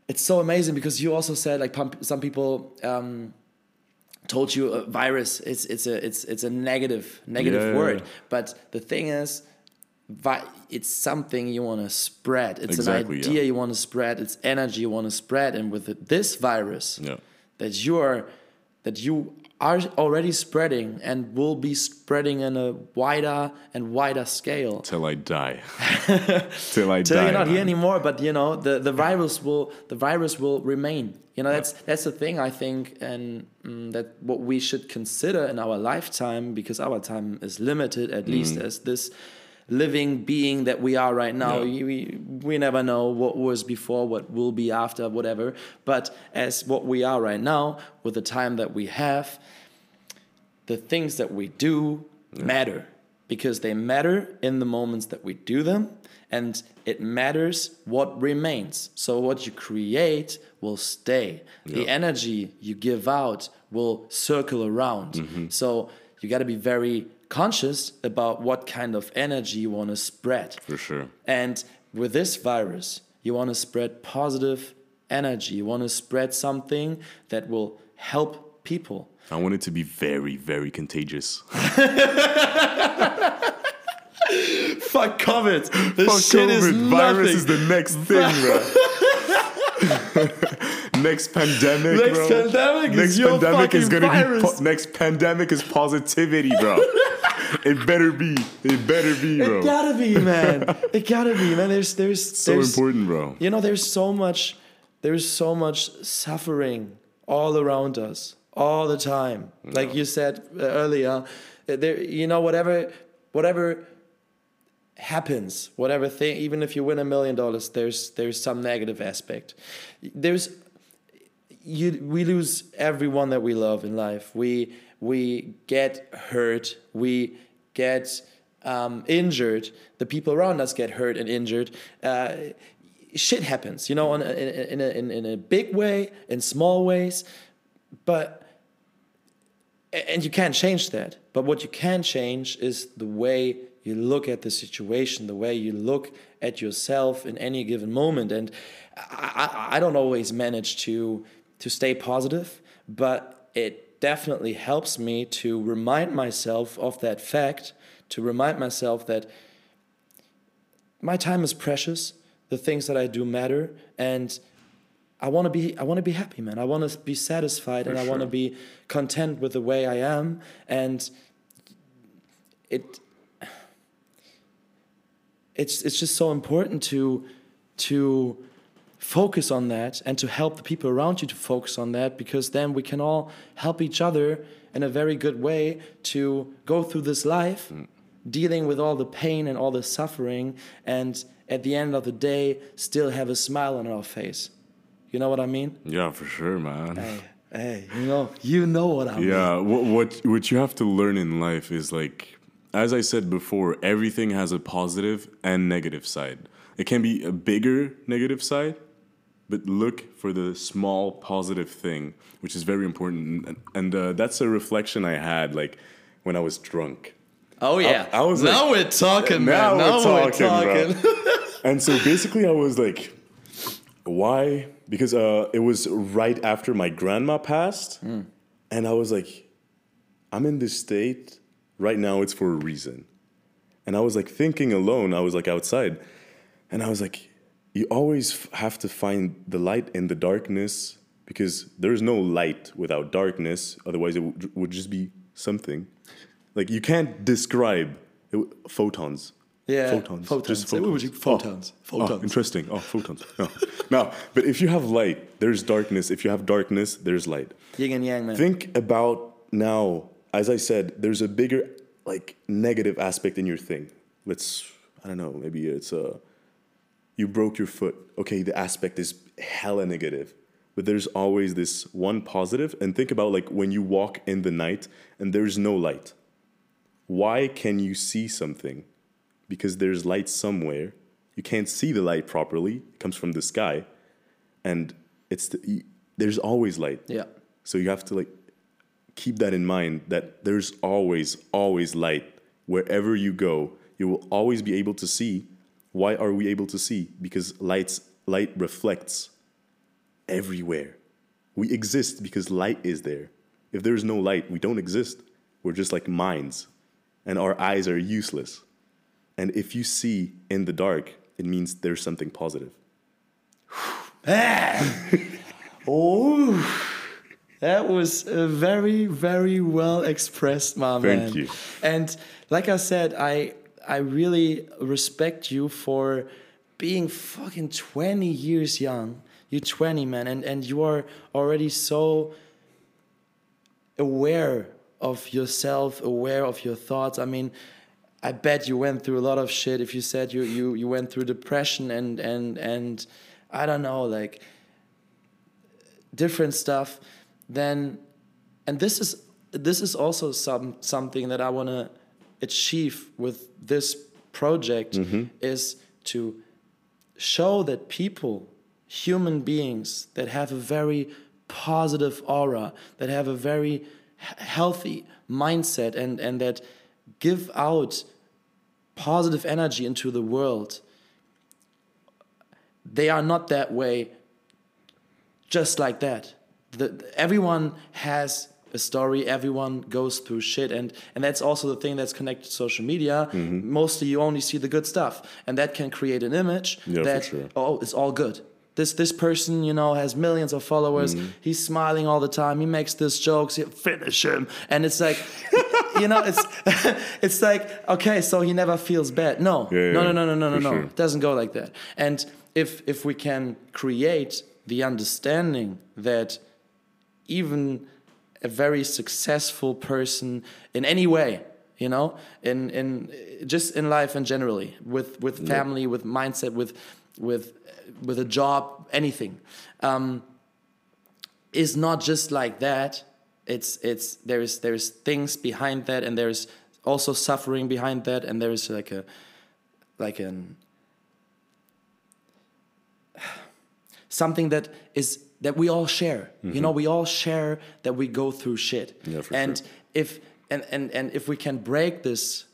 it's so amazing because you also said like pump, some people um, told you a virus. It's it's a it's it's a negative negative Yeah. word, but the thing is. Vi- it's something you want to spread. It's Exactly, an yeah. idea you want to spread. It's energy you want to spread. And with this virus, Yeah. that you are that you are already spreading and will be spreading in a wider and wider scale. Till I die. Till I Till die. you're not here anymore, but you know the, the virus will the virus will remain. You know that's that's the thing I think, and mm, that what we should consider in our lifetime because our time is limited, at least as this living being that we are right now. Yeah. We we never know what was before, what will be after, whatever. But as what we are right now, with the time that we have, the things that we do matter. Because they matter in the moments that we do them and it matters what remains. So what you create will stay. The energy you give out will circle around. Mm-hmm. So you got to be very conscious about what kind of energy you want to spread For sure. and with this virus, you want to spread positive energy. You want to spread something that will help people. I want it to be very, very contagious. Fuck COVID. This Fuck shit is COVID. Virus nothing. is the next thing, bro. next pandemic, Next bro. pandemic is next your pandemic is gonna virus. be po- next pandemic is positivity, bro. it better be. It better be, bro. It gotta be, man. It gotta be, man. There's there's so there's, important, bro. You know, there's so much there's so much suffering all around us all the time. Like you said uh, earlier, uh, there you know whatever whatever happens, whatever thing even if you win a million dollars, there's there's some negative aspect. There's you we lose everyone that we love in life. We we get hurt. We get um, injured. The people around us get hurt and injured. Uh, shit happens, you know, on a, in, a, in, in a big way, in small ways, but and you can't change that. But what you can change is the way you look at the situation, the way you look at yourself in any given moment. And I, I, I don't always manage to to stay positive, but it definitely helps me to remind myself of that fact, to remind myself that my time is precious, the things that I do matter, and I want to be I want to be happy, man. I want to be satisfied, and I want to be content with the way I am, and it it's it's just so important to to focus on that and to help the people around you to focus on that because then we can all help each other in a very good way to go through this life mm. dealing with all the pain and all the suffering and at the end of the day still have a smile on our face you know what i mean Yeah, for sure, man. hey hey you know you know what i mean Yeah, what, what what you have to learn in life is like, as I said before, everything has a positive and negative side. It can be a bigger negative side, but look for the small positive thing, which is very important. And, and uh, that's a reflection I had like when I was drunk. oh yeah I was now like- we're talking Now man we're now we're talking, talking, bro. And so basically, I was like, why? Because uh, it was right after my grandma passed. And I was like, I'm in this state right now, it's for a reason. And I was like thinking alone, I was like outside. And I was like, you always f- have to find the light in the darkness because there's no light without darkness. Otherwise, it would just be something. Like, you can't describe it, w- photons. Yeah, photons. photons. Just photons. photons. Oh, oh, Photons. interesting. Oh, photons. No. now, but if you have light, there's darkness. If you have darkness, there's light. yin and yang man Think about now, as I said, there's a bigger, like, negative aspect in your thing. Let's, I don't know, maybe it's a, you broke your foot. Okay, the aspect is hella negative. But there's always this one positive. And think about, like, when you walk in the night and there's no light. Why can you see something? Because there's light somewhere. You can't see the light properly. It comes from the sky. And it's the, there's always light. yeah So you have to like keep that in mind that there's always, always light. Wherever you go, you will always be able to see. Why are we able to see? Because lights, light reflects everywhere. We exist because light is there. If there's no light, we don't exist. We're just like minds, and our eyes are useless. And if you see in the dark, it means there's something positive. Oh, that was uh, very, very well expressed, my man. Thank you. And like I said, I I really respect you for being fucking 20 years young. You're 20, man, and, and you are already so aware of yourself, aware of your thoughts. I mean, I bet you went through a lot of shit. If you said you you you went through depression and and and I don't know, like different stuff, then and this is this is also some something that I want to achieve with this project mm-hmm. is to show that people human beings that have a very positive aura that have a very he- healthy mindset and and that give out positive energy into the world they are not that way just like that. The, everyone has a story. Everyone goes through shit, and and that's also the thing that's connected to social media. Mostly, you only see the good stuff, and that can create an image Yeah, that sure. oh, it's all good. this this person you know has millions of followers Mm-hmm. he's smiling all the time he makes these jokes you finish him and it's like you know it's it's like okay so he never feels bad no Yeah, no yeah, no no no no no for no sure. it doesn't go like that and if if we can create the understanding that even a very successful person in any way you know in in just in life and generally with with family with mindset with with with a job anything. Um, is not just like that. It's it's there's there's things behind that and there's also suffering behind that and there's like a like an something that is that we all share. You know mm-hmm. we all share that we go through shit. Yeah, and sure. if and, and and if we can break this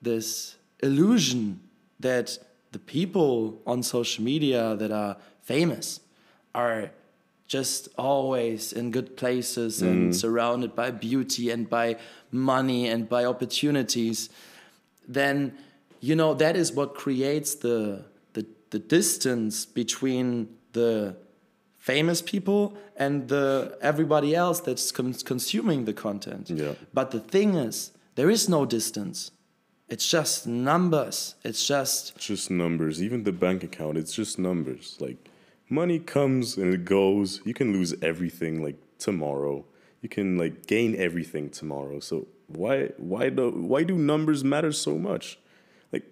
this illusion that the people on social media that are famous are just always in good places and mm-hmm. surrounded by beauty and by money and by opportunities then you know that is what creates the the, the distance between the famous people and the everybody else that's con- consuming the content Yeah. but the thing is there is no distance it's just numbers it's just It's just numbers. Even the bank account, it's just numbers. Like money comes and it goes. You can lose everything like tomorrow. You can like gain everything tomorrow. So why why do why do numbers matter so much? Like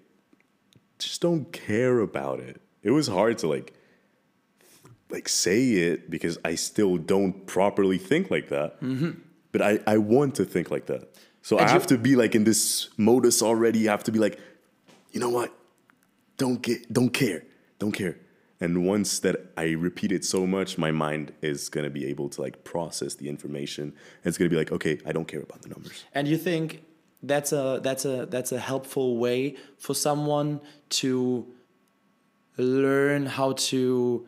just don't care about it. It was hard to like like say it because I still don't properly think like that. Mm-hmm. But I, I want to think like that. So I And you- have to be like in this modus already. I have to be like, you know what? Don't get don't care. Don't care. And once that I repeat it so much, my mind is gonna be able to like process the information. And it's gonna be like, okay, I don't care about the numbers. And you think that's a that's a that's a helpful way for someone to learn how to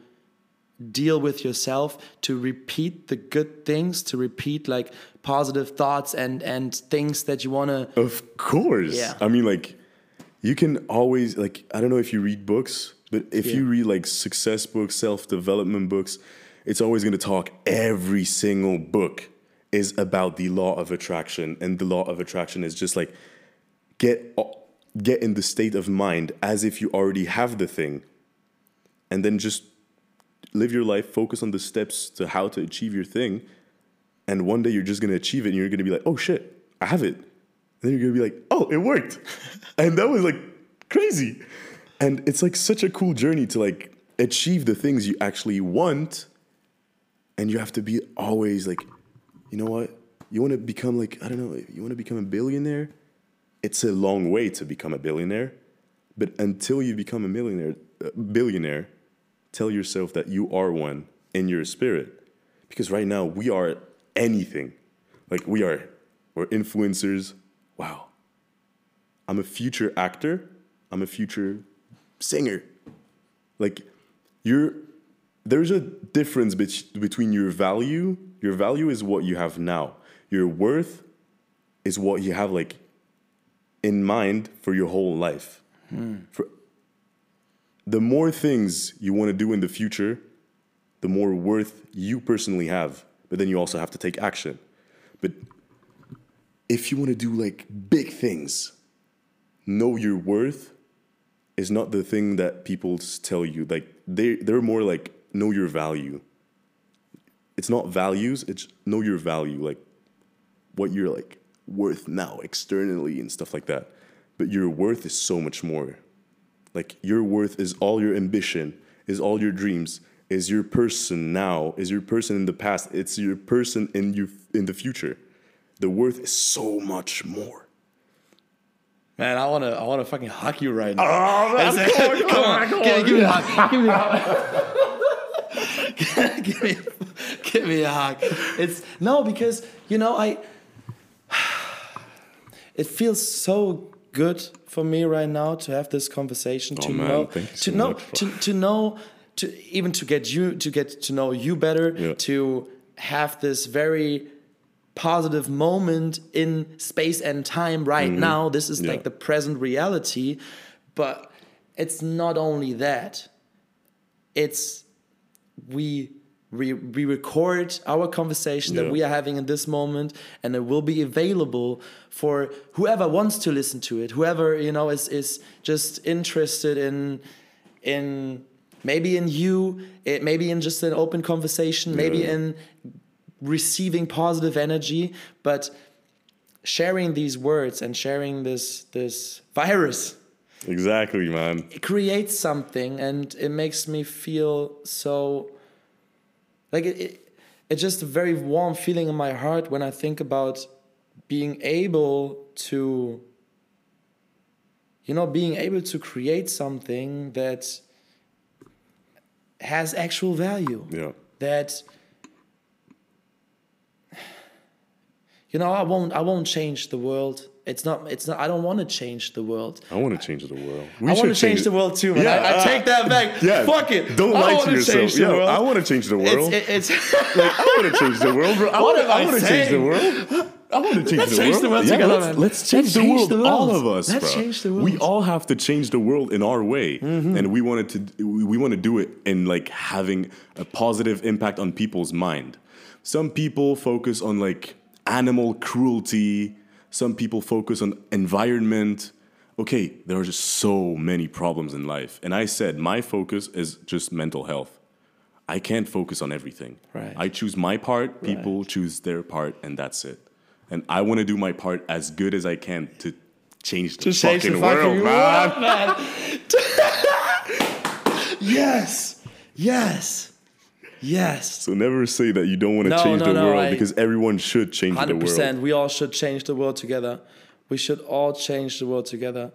deal with yourself to repeat the good things to repeat like positive thoughts and and things that you want to Of course. Yeah. I mean, like, you can always, like, I don't know if you read books, but if you read, like, success books, self development books, it's always going to talk, every single book is about the law of attraction. And the law of attraction is just like, get, get in the state of mind as if you already have the thing. And then just live your life, focus on the steps to how to achieve your thing. And one day you're just gonna achieve it and you're gonna be like, oh shit, I have it. And then you're gonna be like, oh, it worked. and that was like crazy. And it's like such a cool journey to like achieve the things you actually want. And you have to be always like, you know what? You wanna become like, I don't know, you wanna become a billionaire? It's a long way to become a billionaire. But until you become a millionaire, a billionaire, tell yourself that you are one in your spirit. Because right now we are anything. Like we are, we're influencers. Wow. I'm a future actor. I'm a future singer. Like you're, there's a difference bet- between your value. Your value is what you have now. Your worth is what you have like in mind for your whole life. Hmm. For the more things you want to do in the future, the more worth you personally have. But then you also have to take action. But if you want to do like big things, know your worth is not the thing that people tell you. Like they they're more like know your value. It's not values, it's know your value, like what you're like worth now externally and stuff like that. But your worth is so much more. Like your worth is all your ambition, is all your dreams, is your person now, is your person in the past, it's your person in you in the future. The worth is so much more. man i want to i want to fucking hug you right now Oh, man, come on, come on, come give, on. give me a hug give me a hug give me give me a hug it's no because you know i it feels so good for me right now to have this conversation to Oh, man, know to so know to, to know to even to get you to get to know you better Yeah. to have this very positive moment in space and time right now this is Mm-hmm. Yeah. like the present reality but it's not only that it's we we, we record our conversation that we are having in this moment and it will be available for whoever wants to listen to it whoever you know is is just interested in in maybe in you it maybe in just an open conversation maybe in receiving positive energy but sharing these words and sharing this this virus Exactly, man. it creates something and it makes me feel so like it, it it's just a very warm feeling in my heart when i think about being able to you know being able to create something that has actual value Yeah. that you know i won't i won't change the world it's not it's not i don't want to change the world I want to change the world. We I want to should change the world too, man. I, I uh, take that back. Yeah. Fuck it. Don't I lie wanna yourself. Yeah, world. I want to change the world. It's, it's, like, I want to change the world, bro. I What want to. am I I want to change the world. I want to change Let's the change world. the world Yeah, together, let's, let's change, Let's the, change world. the world. All of us, Let's bro. change the We world. Mm-hmm. all have to change the world in our way, and we wanted to. We we want to do it in like having a positive impact on people's mind. Some people focus on like animal cruelty. Some people focus on environment. Okay, there are just so many problems in life, and I said my focus is just mental health. I can't focus on everything. Right. I choose my part, people choose their part, and that's it. And I want to do my part as good as I can to change the, to change fucking, the fucking world, man. world, man. yes. Yes. Yes. So never say that you don't want to No, change no, the no, world I- because everyone should change the world. Hundred world. percent. We all should change the world together. We should all change the world together.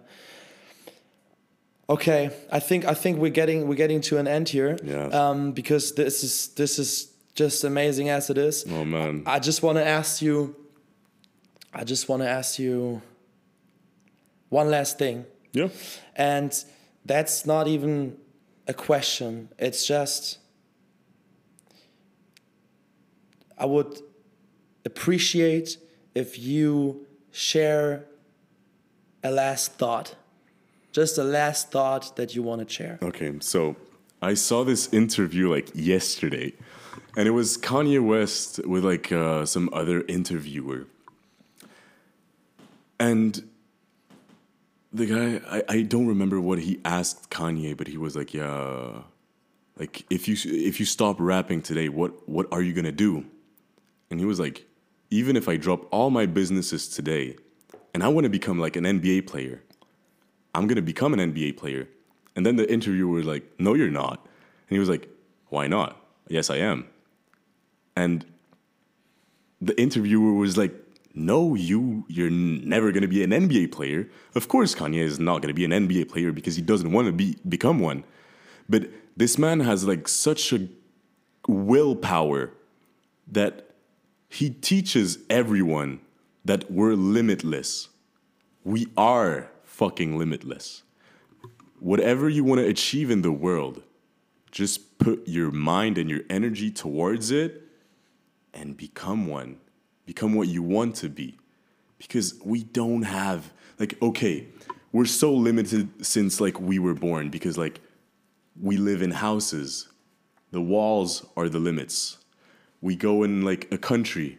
Okay, I think I think we're getting we're getting to an end here. Yes. Um, because this is this is just amazing as it is. Oh man. I just want to ask you. I just want to ask you one last thing, yeah. and that's not even a question. It's just I would appreciate if you share a last thought, just a last thought that you want to share. Okay, so I saw this interview like yesterday, and it was Kanye West with like uh, some other interviewer, and the guy I, I don't remember what he asked Kanye, but he was like, "Yeah, like if you if you stop rapping today, what what are you gonna do?" And he was like, "Even if I drop all my businesses today, and I want to become like an NBA player." I'm gonna become an NBA player. And then the interviewer was like, No, you're not. And he was like, Why not? Yes, I am. And the interviewer was like, No, you you're never gonna be an NBA player. Of course, Kanye is not gonna be an NBA player because he doesn't want to be become one. But this man has like such a willpower that he teaches everyone that we're limitless. We are fucking limitless. Whatever you want to achieve in the world, just put your mind and your energy towards it and become one. Become what you want to be. Because we don't have, like, okay, we're so limited since, like, we were born because, like, we live in houses. The walls are the limits. We go in, like, a country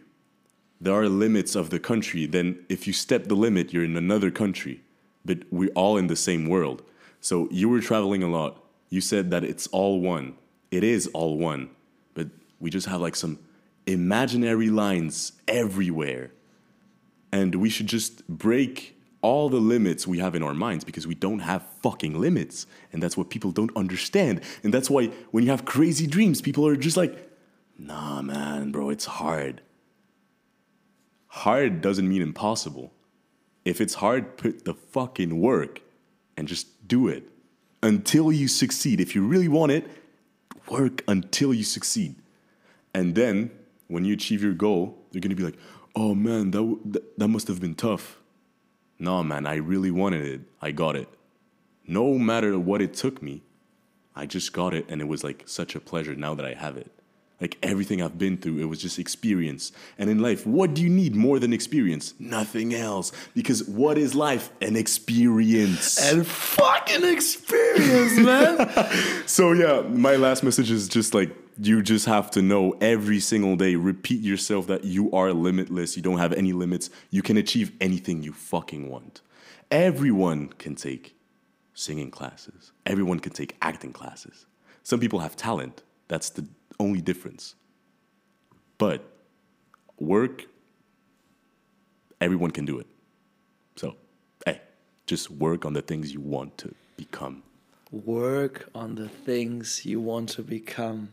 there are limits of the country, then if you step the limit, you're in another country. But we're all in the same world. So you were traveling a lot. You said that it's all one. It is all one. But we just have like some imaginary lines everywhere. And we should just break all the limits we have in our minds because we don't have fucking limits. And that's what people don't understand. And that's why when you have crazy dreams, people are just like, nah, man, bro, it's hard hard doesn't mean impossible. If it's hard, put the fucking work and just do it until you succeed. If you really want it, work until you succeed. And then when you achieve your goal, you're gonna be like, oh man, that, w- that, that must have been tough. No, man, I really wanted it. I got it. No matter what it took me, I just got it and it was like such a pleasure now that I have it. Like everything I've been through, it was just experience. And in life, what do you need more than experience? Nothing else. Because what is life? An experience. And fucking experience, man. so yeah, my last message is just like you just have to know every single day, repeat yourself that you are limitless, you don't have any limits, you can achieve anything you fucking want. Everyone can take singing classes, everyone can take acting classes. Some people have talent, that's the only difference. But work, everyone can do it. So, hey, just work on the things you want to become. Work on the things you want to become.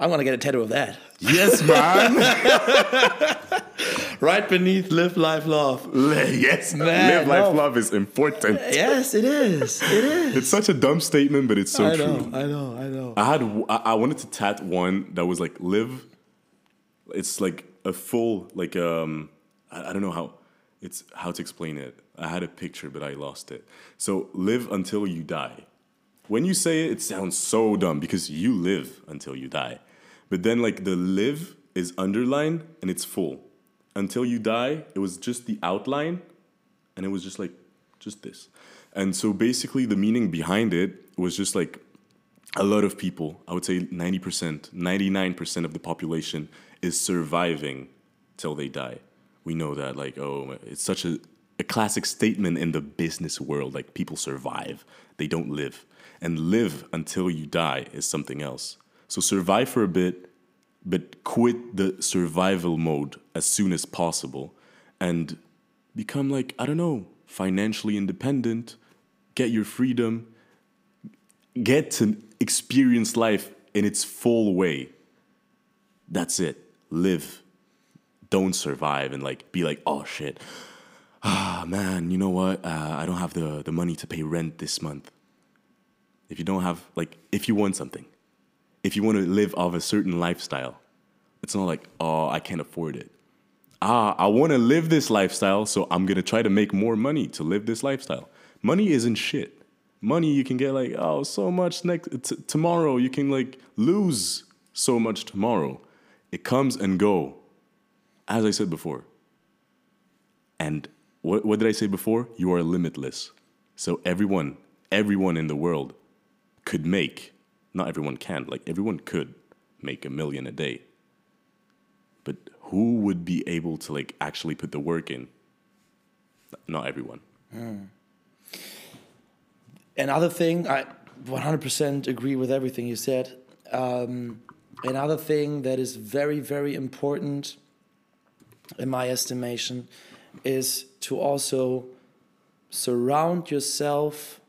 I'm gonna get a tattoo of that. Yes, man. right beneath live, life, love. yes, Man, live, life, no. love is important. Yes, it is. It is. It's such a dumb statement, but it's so I true. I know. I know. I had I I wanted to tat one that was like live. It's like a full like um I, I don't know how it's how to explain it. I had a picture but I lost it. So live until you die. When you say it, it sounds so dumb because you live until you die. But then like the live is underlined and it's full. Until you die, it was just the outline and it was just like just this. And so basically the meaning behind it was just like a lot of people, I would say 90%, 99% of the population is surviving till they die. We know that, like, oh, it's such a, a classic statement in the business world. Like, people survive, they don't live. And live until you die is something else. So, survive for a bit, but quit the survival mode as soon as possible and become, like, I don't know, financially independent, get your freedom, get to experience life in its full way. That's it. Live. Don't survive and like be like, oh shit. Ah man, you know what? Uh, I don't have the, the money to pay rent this month. If you don't have like if you want something, if you want to live off a certain lifestyle, it's not like, oh, I can't afford it. Ah, I want to live this lifestyle, so I'm gonna try to make more money to live this lifestyle. Money isn't shit. Money you can get like, oh, so much next t- tomorrow. You can like lose so much tomorrow. It comes and go, as I said before. And what what did I say before? You are limitless. So everyone, everyone in the world could make. Not everyone can. Like everyone could make a million a day. But who would be able to like actually put the work in? Not everyone. Another thing, I 100% agree with everything you said. Um, another thing that is very, very important, in my estimation, is to also surround yourself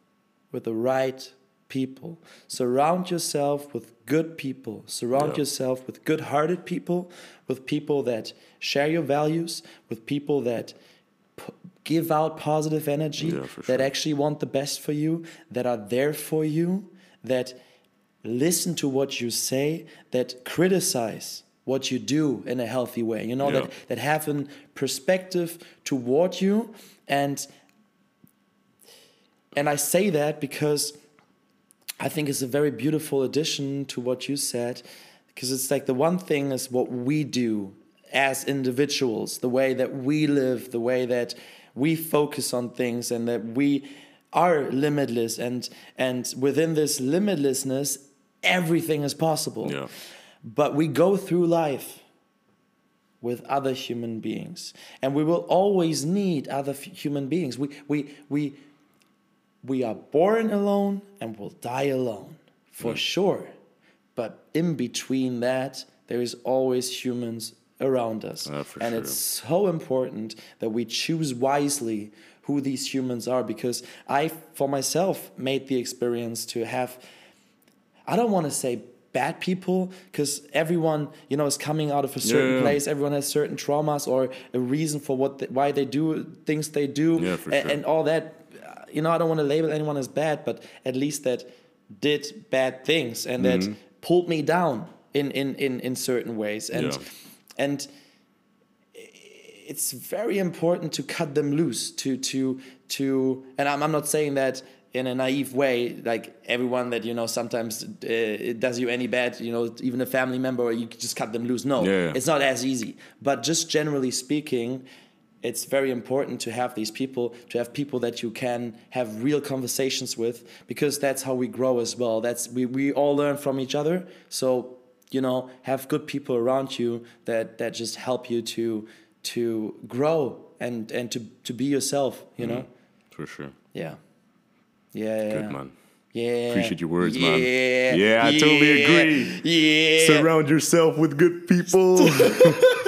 with the right people. Surround yourself with good people. Surround Yeah. yourself with good hearted people, with people that share your values, with people that p- give out positive energy, Yeah, for that actually want the best for you, that are there for you, that listen to what you say, that criticize what you do in a healthy way. You know, Yeah. that, that have a perspective toward you and and I say that because I think it's a very beautiful addition to what you said, because it's like the one thing is what we do as individuals, the way that we live, the way that we focus on things, and that we are limitless, and and within this limitlessness, everything is possible. Yeah. But we go through life with other human beings, and we will always need other human beings. We we we we are born alone and will die alone for sure but in between that there is always humans around us Uh, and sure. it's so important that we choose wisely who these humans are because i for myself made the experience to have i don't want to say bad people because everyone you know is coming out of a certain yeah. place everyone has certain traumas or a reason for what they, why they do things they do Yeah, for a- sure. and all that you know i don't want to label anyone as bad but at least that did bad things and that Mm-hmm. pulled me down in in in, in certain ways and Yeah. and it's very important to cut them loose to to to and I'm, I'm not saying that in a naive way like everyone that you know sometimes uh, it does you any bad you know even a family member you just cut them loose no Yeah, yeah. it's not as easy but just generally speaking it's very important to have these people to have people that you can have real conversations with because that's how we grow as well that's we, we all learn from each other so you know, have good people around you that that just help you to to grow and and to to be yourself. You mm-hmm. know. For sure. Yeah. Yeah. yeah. Good man. Yeah. Appreciate your words, man. yeah. man. Yeah, I totally agree. Yeah. Surround yourself with good people.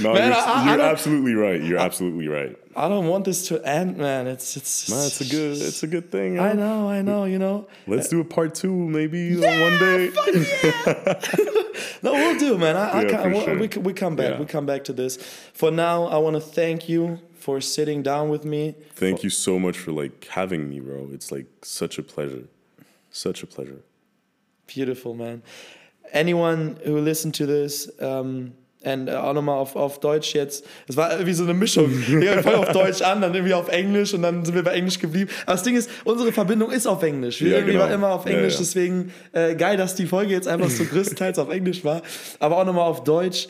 no, Man, you're, I- I- I you're don't- absolutely right. You're absolutely right. I don't want this to end, man. It's it's. Man, it's a good, it's a good thing. I know, I know. You know. Let's do a part two, maybe uh, one day. Yeah. No, we'll do, man. I, I Yeah, we, sure. we, we come back. Yeah. We come back to this. For now, I want to thank you for sitting down with me. Thank you so much for like having me, bro. It's like such a pleasure, such a pleasure. Beautiful, man. Anyone who listened to this, um, ähm, und auch nochmal auf, auf Deutsch jetzt, es war irgendwie so eine Mischung. Wir fangen auf Deutsch an, dann irgendwie auf Englisch und dann sind wir bei Englisch geblieben. Aber das Ding ist, unsere Verbindung ist auf Englisch. Wir Ja, irgendwie genau. waren immer auf Ja, Englisch, ja. deswegen äh, geil, dass die Folge jetzt einfach so größtenteils auf Englisch war. Aber auch nochmal auf Deutsch.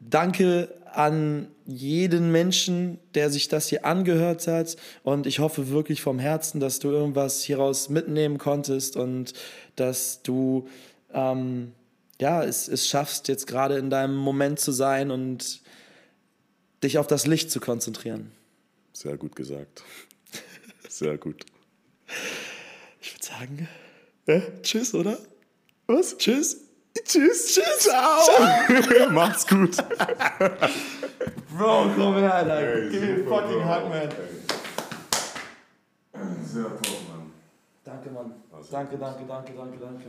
Danke an jeden Menschen, der sich das hier angehört hat. Und ich hoffe wirklich vom Herzen, dass du irgendwas hieraus mitnehmen konntest und dass du ähm, ja, es, es schaffst, jetzt gerade in deinem Moment zu sein und dich auf das Licht zu konzentrieren. Sehr gut gesagt. Sehr gut. Ich würde sagen, äh, tschüss, oder? Was? Tschüss? Tschüss, tschüss, ciao. Macht's gut. Bro, komm her, Alter. Gib mir fucking Hug, man. Sehr top, Mann. Danke, Mann. Also- Danke, danke, danke, danke, danke.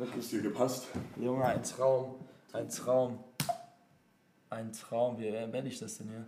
Wirklich. Ist dir gepasst? Junge, ein Traum. Ein Traum. Ein Traum. Wie werde ich das denn hier?